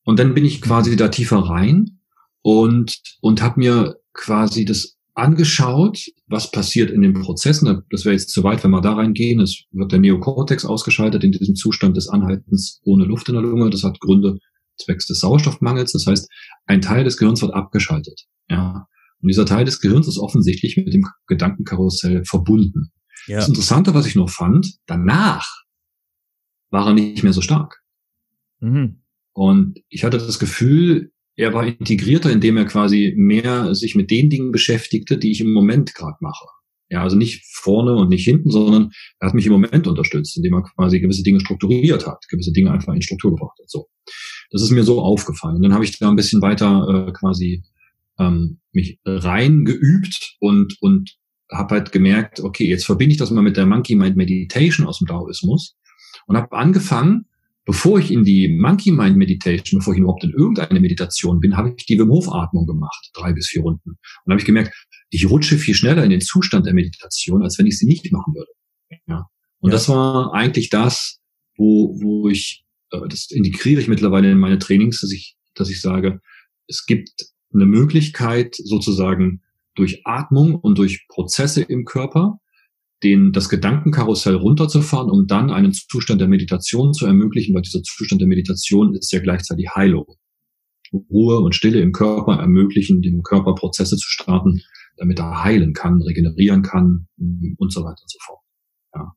und dann bin ich quasi da tiefer rein und, und habe mir quasi das angeschaut, was passiert in den Prozessen. Das wäre jetzt zu weit, wenn wir da reingehen. Es wird der Neokortex ausgeschaltet in diesem Zustand des Anhaltens ohne Luft in der Lunge. Das hat Gründe zwecks des Sauerstoffmangels. Das heißt, ein Teil des Gehirns wird abgeschaltet. Ja. Und dieser Teil des Gehirns ist offensichtlich mit dem Gedankenkarussell verbunden. Ja. Das Interessante, was ich noch fand, danach war er nicht mehr so stark. Mhm. Und ich hatte das Gefühl, er war integrierter, indem er quasi mehr sich mit den Dingen beschäftigte, die ich im Moment gerade mache. Ja, also nicht vorne und nicht hinten, sondern er hat mich im Moment unterstützt, indem er quasi gewisse Dinge strukturiert hat, gewisse Dinge einfach in Struktur gebracht hat. So, das ist mir so aufgefallen. Und dann habe ich da ein bisschen weiter äh, quasi ähm, mich rein geübt und und habe halt gemerkt, okay, jetzt verbinde ich das mal mit der Monkey Mind Meditation aus dem Daoismus und habe angefangen, bevor ich in die Monkey Mind Meditation, bevor ich überhaupt in irgendeine Meditation bin, habe ich die Wim Hof Atmung gemacht, drei bis vier Runden. Und habe ich gemerkt, ich rutsche viel schneller in den Zustand der Meditation, als wenn ich sie nicht machen würde. Ja. Und ja. das war eigentlich das, wo, wo ich, äh, das integriere ich mittlerweile in meine Trainings, dass ich, dass ich sage, es gibt eine Möglichkeit, sozusagen durch Atmung und durch Prozesse im Körper den, das Gedankenkarussell runterzufahren, um dann einen Zustand der Meditation zu ermöglichen, weil dieser Zustand der Meditation ist ja gleichzeitig Heilung. Ruhe und Stille im Körper ermöglichen, dem Körper Prozesse zu starten, damit er heilen kann, regenerieren kann und so weiter und so fort. Ja.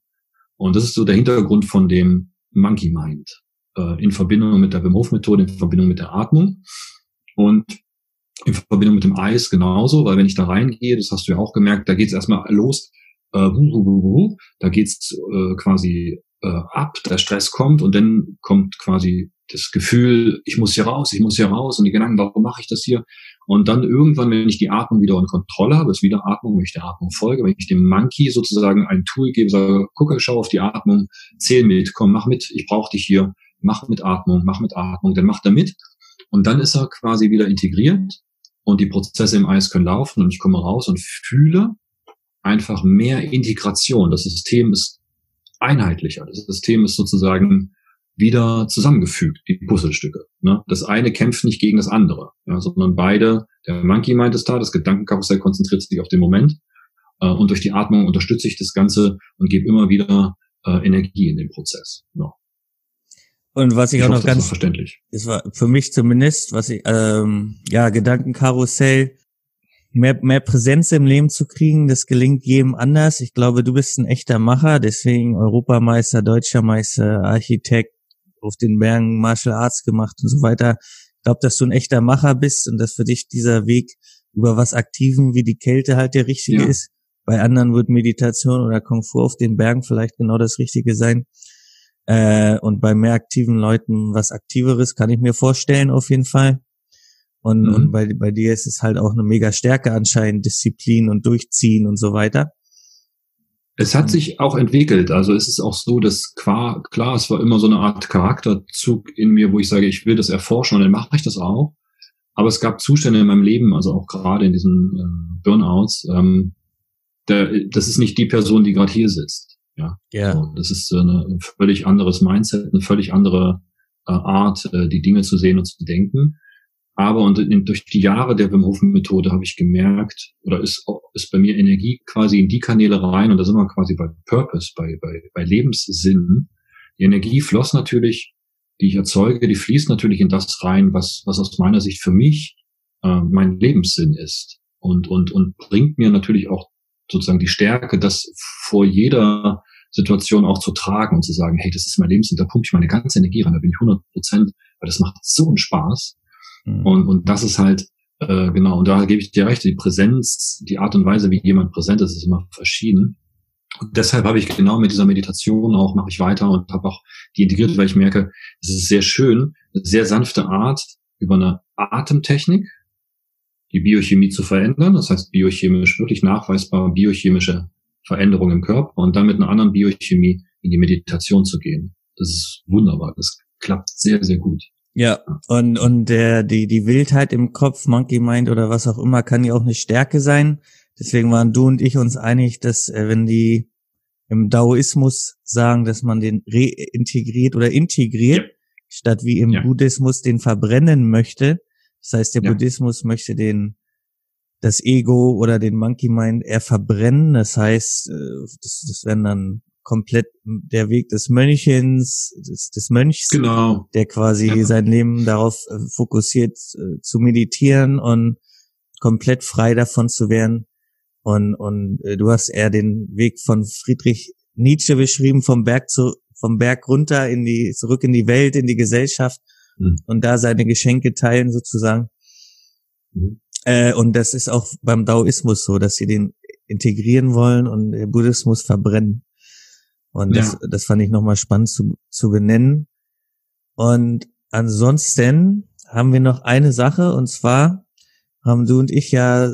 Und das ist so der Hintergrund von dem Monkey Mind äh, in Verbindung mit der Wim Hof Methode, in Verbindung mit der Atmung. Und in Verbindung mit dem Eis genauso, weil wenn ich da reingehe, das hast du ja auch gemerkt, da geht es erstmal los, äh, hu, hu, hu, hu, da geht's äh, quasi äh, ab, der Stress kommt und dann kommt quasi das Gefühl, ich muss hier raus, ich muss hier raus und die Gedanken, warum mache ich das hier? Und dann irgendwann, wenn ich die Atmung wieder in Kontrolle habe, ist wieder Atmung, wenn ich der Atmung folge, wenn ich dem Monkey sozusagen ein Tool gebe, sage, gucke, schau auf die Atmung, zähl mit, komm, mach mit, ich brauche dich hier, mach mit Atmung, mach mit Atmung, dann macht er mit. Und dann ist er quasi wieder integriert und die Prozesse im Eis können laufen und ich komme raus und fühle einfach mehr Integration. Das System ist einheitlicher. Das System ist sozusagen wieder zusammengefügt, die Puzzlestücke. Ne? Das eine kämpft nicht gegen das andere, ja, sondern beide, der Monkey meint es da, das Gedankenkarussell konzentriert sich auf den Moment äh, und durch die Atmung unterstütze ich das Ganze und gebe immer wieder äh, Energie in den Prozess. Ja. Und was ich, ich auch hoffe, noch ganz verständlich. Das war für mich zumindest, was ich ähm, ja Gedankenkarussell mehr mehr Präsenz im Leben zu kriegen, das gelingt jedem anders. Ich glaube, du bist ein echter Macher, deswegen Europameister, Deutscher Meister, Architekt, auf den Bergen Martial Arts gemacht und so weiter. Ich glaube, dass du ein echter Macher bist und dass für dich dieser Weg über was Aktiven wie die Kälte halt der richtige ja. ist. Bei anderen wird Meditation oder Fu auf den Bergen vielleicht genau das Richtige sein. Äh, und bei mehr aktiven Leuten was Aktiveres kann ich mir vorstellen, auf jeden Fall. Und, mhm. und bei, bei dir ist es halt auch eine mega Stärke anscheinend, Disziplin und Durchziehen und so weiter. Es hat sich auch entwickelt. Also es ist auch so, dass klar, klar, es war immer so eine Art Charakterzug in mir, wo ich sage, ich will das erforschen und dann mache ich das auch. Aber es gab Zustände in meinem Leben, also auch gerade in diesen äh, Burnouts, ähm, der, das ist nicht die Person, die gerade hier sitzt. Ja. ja. So, das ist äh, ein völlig anderes Mindset, eine völlig andere äh, Art, äh, die Dinge zu sehen und zu denken. Aber und in, durch die Jahre der Wim Hof Methode habe ich gemerkt, oder ist, ist bei mir Energie quasi in die Kanäle rein und da sind wir quasi bei Purpose, bei, bei, bei Lebenssinn. Die Energie floss natürlich, die ich erzeuge, die fließt natürlich in das rein, was, was aus meiner Sicht für mich äh, mein Lebenssinn ist. Und, und, und bringt mir natürlich auch sozusagen die Stärke, das vor jeder Situation auch zu tragen und zu sagen, hey, das ist mein Lebenssinn, da pumpe ich meine ganze Energie rein, da bin ich 100 Prozent, weil das macht so einen Spaß. Mhm. Und, und das ist halt, äh, genau, und da gebe ich dir recht, die Präsenz, die Art und Weise, wie jemand präsent ist, ist immer verschieden. Und deshalb habe ich genau mit dieser Meditation auch, mache ich weiter und habe auch die integriert, weil ich merke, es ist sehr schön, sehr sanfte Art über eine Atemtechnik, die Biochemie zu verändern. Das heißt, biochemisch, wirklich nachweisbar biochemische Veränderungen im Körper und dann mit einer anderen Biochemie in die Meditation zu gehen. Das ist wunderbar. Das klappt sehr, sehr gut. Ja, und, und der, die, die Wildheit im Kopf, Monkey Mind oder was auch immer, kann ja auch eine Stärke sein. Deswegen waren du und ich uns einig, dass äh, wenn die im Daoismus sagen, dass man den reintegriert oder integriert, ja. statt wie im ja. Buddhismus den verbrennen möchte. Das heißt, der ja. Buddhismus möchte den das Ego oder den Monkey Mind eher verbrennen. Das heißt, äh, das, das wären dann komplett der Weg des Mönchens, des, des Mönchs, genau. der quasi ja. sein Leben darauf äh, fokussiert, äh, zu meditieren und komplett frei davon zu werden. Und, und äh, du hast eher den Weg von Friedrich Nietzsche beschrieben, vom Berg zu, vom Berg runter in die, zurück in die Welt, in die Gesellschaft mhm. und da seine Geschenke teilen sozusagen. Mhm. Äh, und das ist auch beim Daoismus so, dass sie den integrieren wollen und Buddhismus verbrennen. Und das, ja. das fand ich nochmal spannend zu, zu benennen. Und ansonsten haben wir noch eine Sache und zwar haben du und ich ja,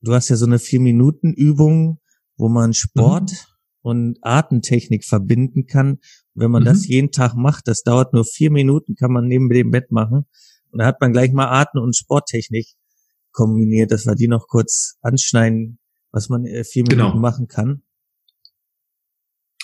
du hast ja so eine vier Minuten Übung, wo man Sport mhm. und Atemtechnik verbinden kann. Wenn man mhm. das jeden Tag macht, das dauert nur vier Minuten, kann man neben dem Bett machen. Und da hat man gleich mal Atem- und Sporttechnik kombiniert, dass wir die noch kurz anschneiden, was man äh, vier Minuten genau. machen kann.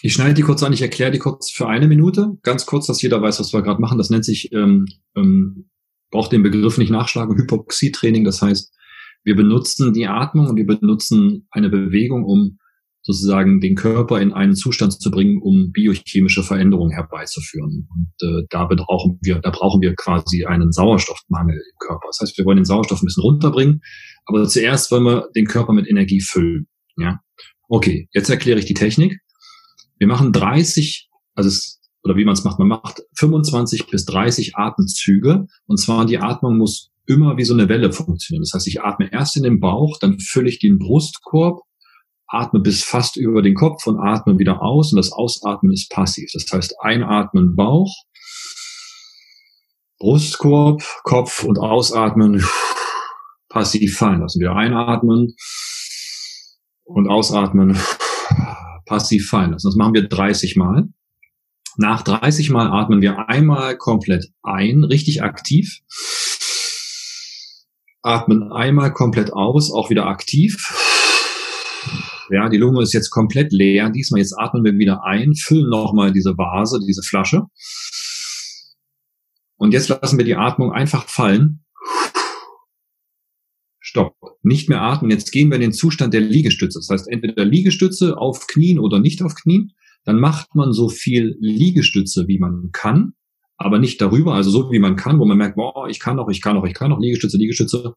Ich schneide die kurz an, ich erkläre die kurz für eine Minute, ganz kurz, dass jeder weiß, was wir gerade machen. Das nennt sich, ähm, ähm, braucht den Begriff nicht nachschlagen, Hypoxietraining. Das heißt, wir benutzen die Atmung und wir benutzen eine Bewegung, um sozusagen den Körper in einen Zustand zu bringen, um biochemische Veränderungen herbeizuführen. Und äh, da brauchen wir, da brauchen wir quasi einen Sauerstoffmangel im Körper. Das heißt, wir wollen den Sauerstoff ein bisschen runterbringen, aber zuerst wollen wir den Körper mit Energie füllen. Ja, okay. Jetzt erkläre ich die Technik. Wir machen 30, also es, oder wie man es macht, man macht 25 bis 30 Atemzüge und zwar die Atmung muss immer wie so eine Welle funktionieren. Das heißt, ich atme erst in den Bauch, dann fülle ich den Brustkorb, atme bis fast über den Kopf und atme wieder aus und das Ausatmen ist passiv. Das heißt, einatmen Bauch, Brustkorb, Kopf und ausatmen, passiv fallen lassen. Wieder einatmen und ausatmen, passiv fallen lassen. Das machen wir 30 Mal. Nach 30 Mal atmen wir einmal komplett ein, richtig aktiv. Atmen einmal komplett aus, auch wieder aktiv. Ja, die Lunge ist jetzt komplett leer. Diesmal jetzt atmen wir wieder ein, füllen nochmal diese Vase, diese Flasche. Und jetzt lassen wir die Atmung einfach fallen. Stopp. Nicht mehr atmen. Jetzt gehen wir in den Zustand der Liegestütze. Das heißt, entweder Liegestütze auf Knien oder nicht auf Knien. Dann macht man so viel Liegestütze, wie man kann, aber nicht darüber, also so wie man kann, wo man merkt, boah, ich kann noch, ich kann noch, ich kann noch, Liegestütze, Liegestütze,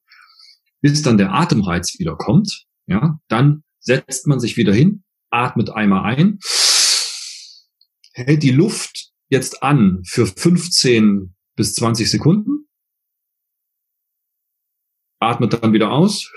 bis dann der Atemreiz wieder kommt. Ja, dann setzt man sich wieder hin, atmet einmal ein, hält die Luft jetzt an für 15 bis 20 Sekunden atmet dann wieder aus.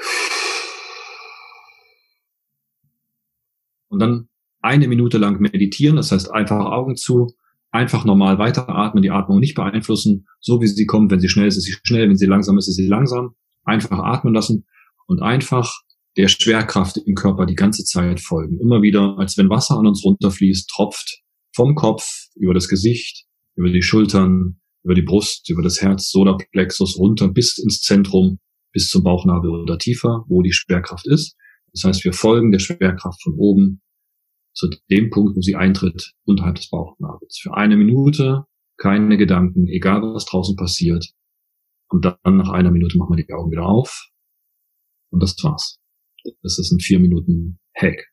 Und dann eine Minute lang meditieren, das heißt einfach Augen zu, einfach normal weiteratmen, die Atmung nicht beeinflussen, so wie sie kommt. Wenn sie schnell ist, ist sie schnell, wenn sie langsam ist, ist sie langsam. Einfach atmen lassen und einfach der Schwerkraft im Körper die ganze Zeit folgen. Immer wieder, als wenn Wasser an uns runterfließt, tropft vom Kopf über das Gesicht, über die Schultern, über die Brust, über das Herz, Solarplexus runter bis ins Zentrum, bis zum Bauchnabel oder tiefer, wo die Schwerkraft ist. Das heißt, wir folgen der Schwerkraft von oben zu dem Punkt, wo sie eintritt, unterhalb des Bauchnabels. Für eine Minute keine Gedanken, egal was draußen passiert. Und dann nach einer Minute machen wir die Augen wieder auf. Und das war's. Das ist ein vier Minuten Hack.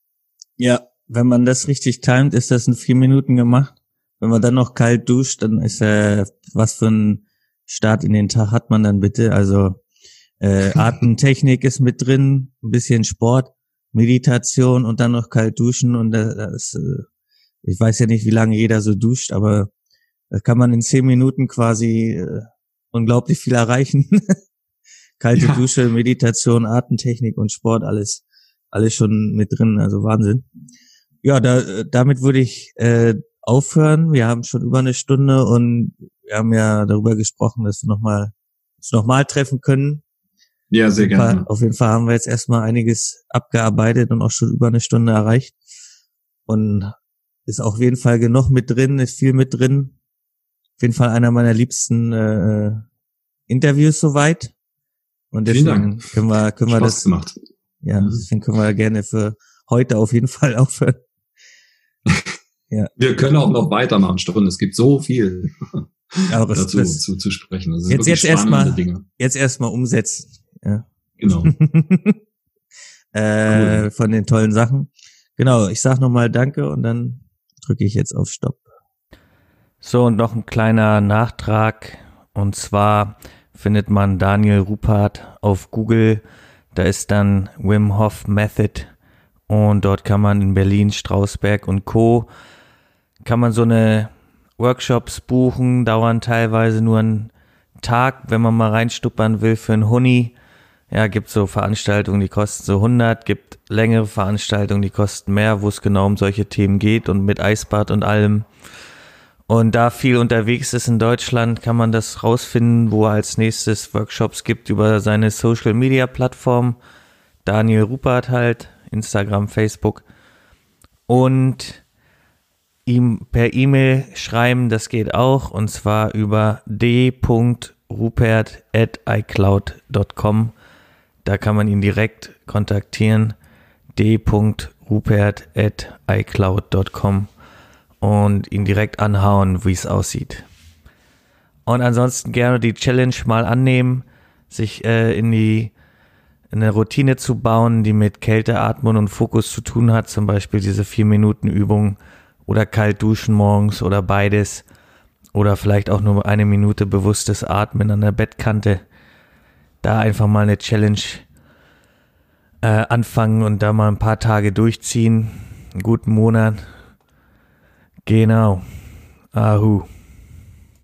Ja, wenn man das richtig timet, ist das in vier Minuten gemacht. Wenn man dann noch kalt duscht, dann ist äh, was für ein Start in den Tag hat man dann bitte. Also äh, Atemtechnik ist mit drin, ein bisschen Sport Meditation und dann noch kalt duschen und das, äh, ich weiß ja nicht, wie lange jeder so duscht, aber da kann man in zehn Minuten quasi äh, unglaublich viel erreichen. Kalte ja. Dusche, Meditation, Atemtechnik und Sport, alles, alles schon mit drin, also Wahnsinn. Ja, da, damit würde ich äh, aufhören. Wir haben schon über eine Stunde und wir haben ja darüber gesprochen, dass wir nochmal uns nochmal treffen können. Ja, sehr gerne. Fall, auf jeden Fall haben wir jetzt erstmal einiges abgearbeitet und auch schon über eine Stunde erreicht. Und ist auf jeden Fall genug mit drin, ist viel mit drin. Auf jeden Fall einer meiner liebsten äh, Interviews soweit. Und deswegen können wir, können wir das gemacht. Ja, mhm. deswegen können wir gerne für heute auf jeden Fall aufhören. ja. Wir können auch noch weitermachen, Stunden. Es gibt so viel ja, dazu das, zu, zu sprechen. Jetzt jetzt erstmal jetzt erstmal umsetzen. Ja. Genau. äh, cool. Von den tollen Sachen. Genau, ich sag nochmal Danke und dann drücke ich jetzt auf Stopp. So, und noch ein kleiner Nachtrag. Und zwar findet man Daniel Rupert auf Google. Da ist dann Wim Hof Method. Und dort kann man in Berlin, Strausberg und Co. kann man so eine Workshops buchen, dauern teilweise nur einen Tag, wenn man mal reinstuppern will für einen Huni. Ja, gibt so Veranstaltungen, die kosten so 100, gibt längere Veranstaltungen, die kosten mehr, wo es genau um solche Themen geht und mit Eisbad und allem. Und da viel unterwegs ist in Deutschland, kann man das rausfinden, wo er als nächstes Workshops gibt über seine Social Media Plattform. Daniel Rupert halt, Instagram, Facebook. Und ihm per E-Mail schreiben, das geht auch, und zwar über d.rupert.icloud.com. Da kann man ihn direkt kontaktieren. d.rupert.icloud.com und ihn direkt anhauen, wie es aussieht. Und ansonsten gerne die Challenge mal annehmen, sich äh, in die in eine Routine zu bauen, die mit Kälteatmung und Fokus zu tun hat, zum Beispiel diese vier Minuten Übung oder kalt duschen morgens oder beides oder vielleicht auch nur eine Minute bewusstes Atmen an der Bettkante da einfach mal eine Challenge äh, anfangen und da mal ein paar Tage durchziehen. Einen guten Monat. Genau. Ahu.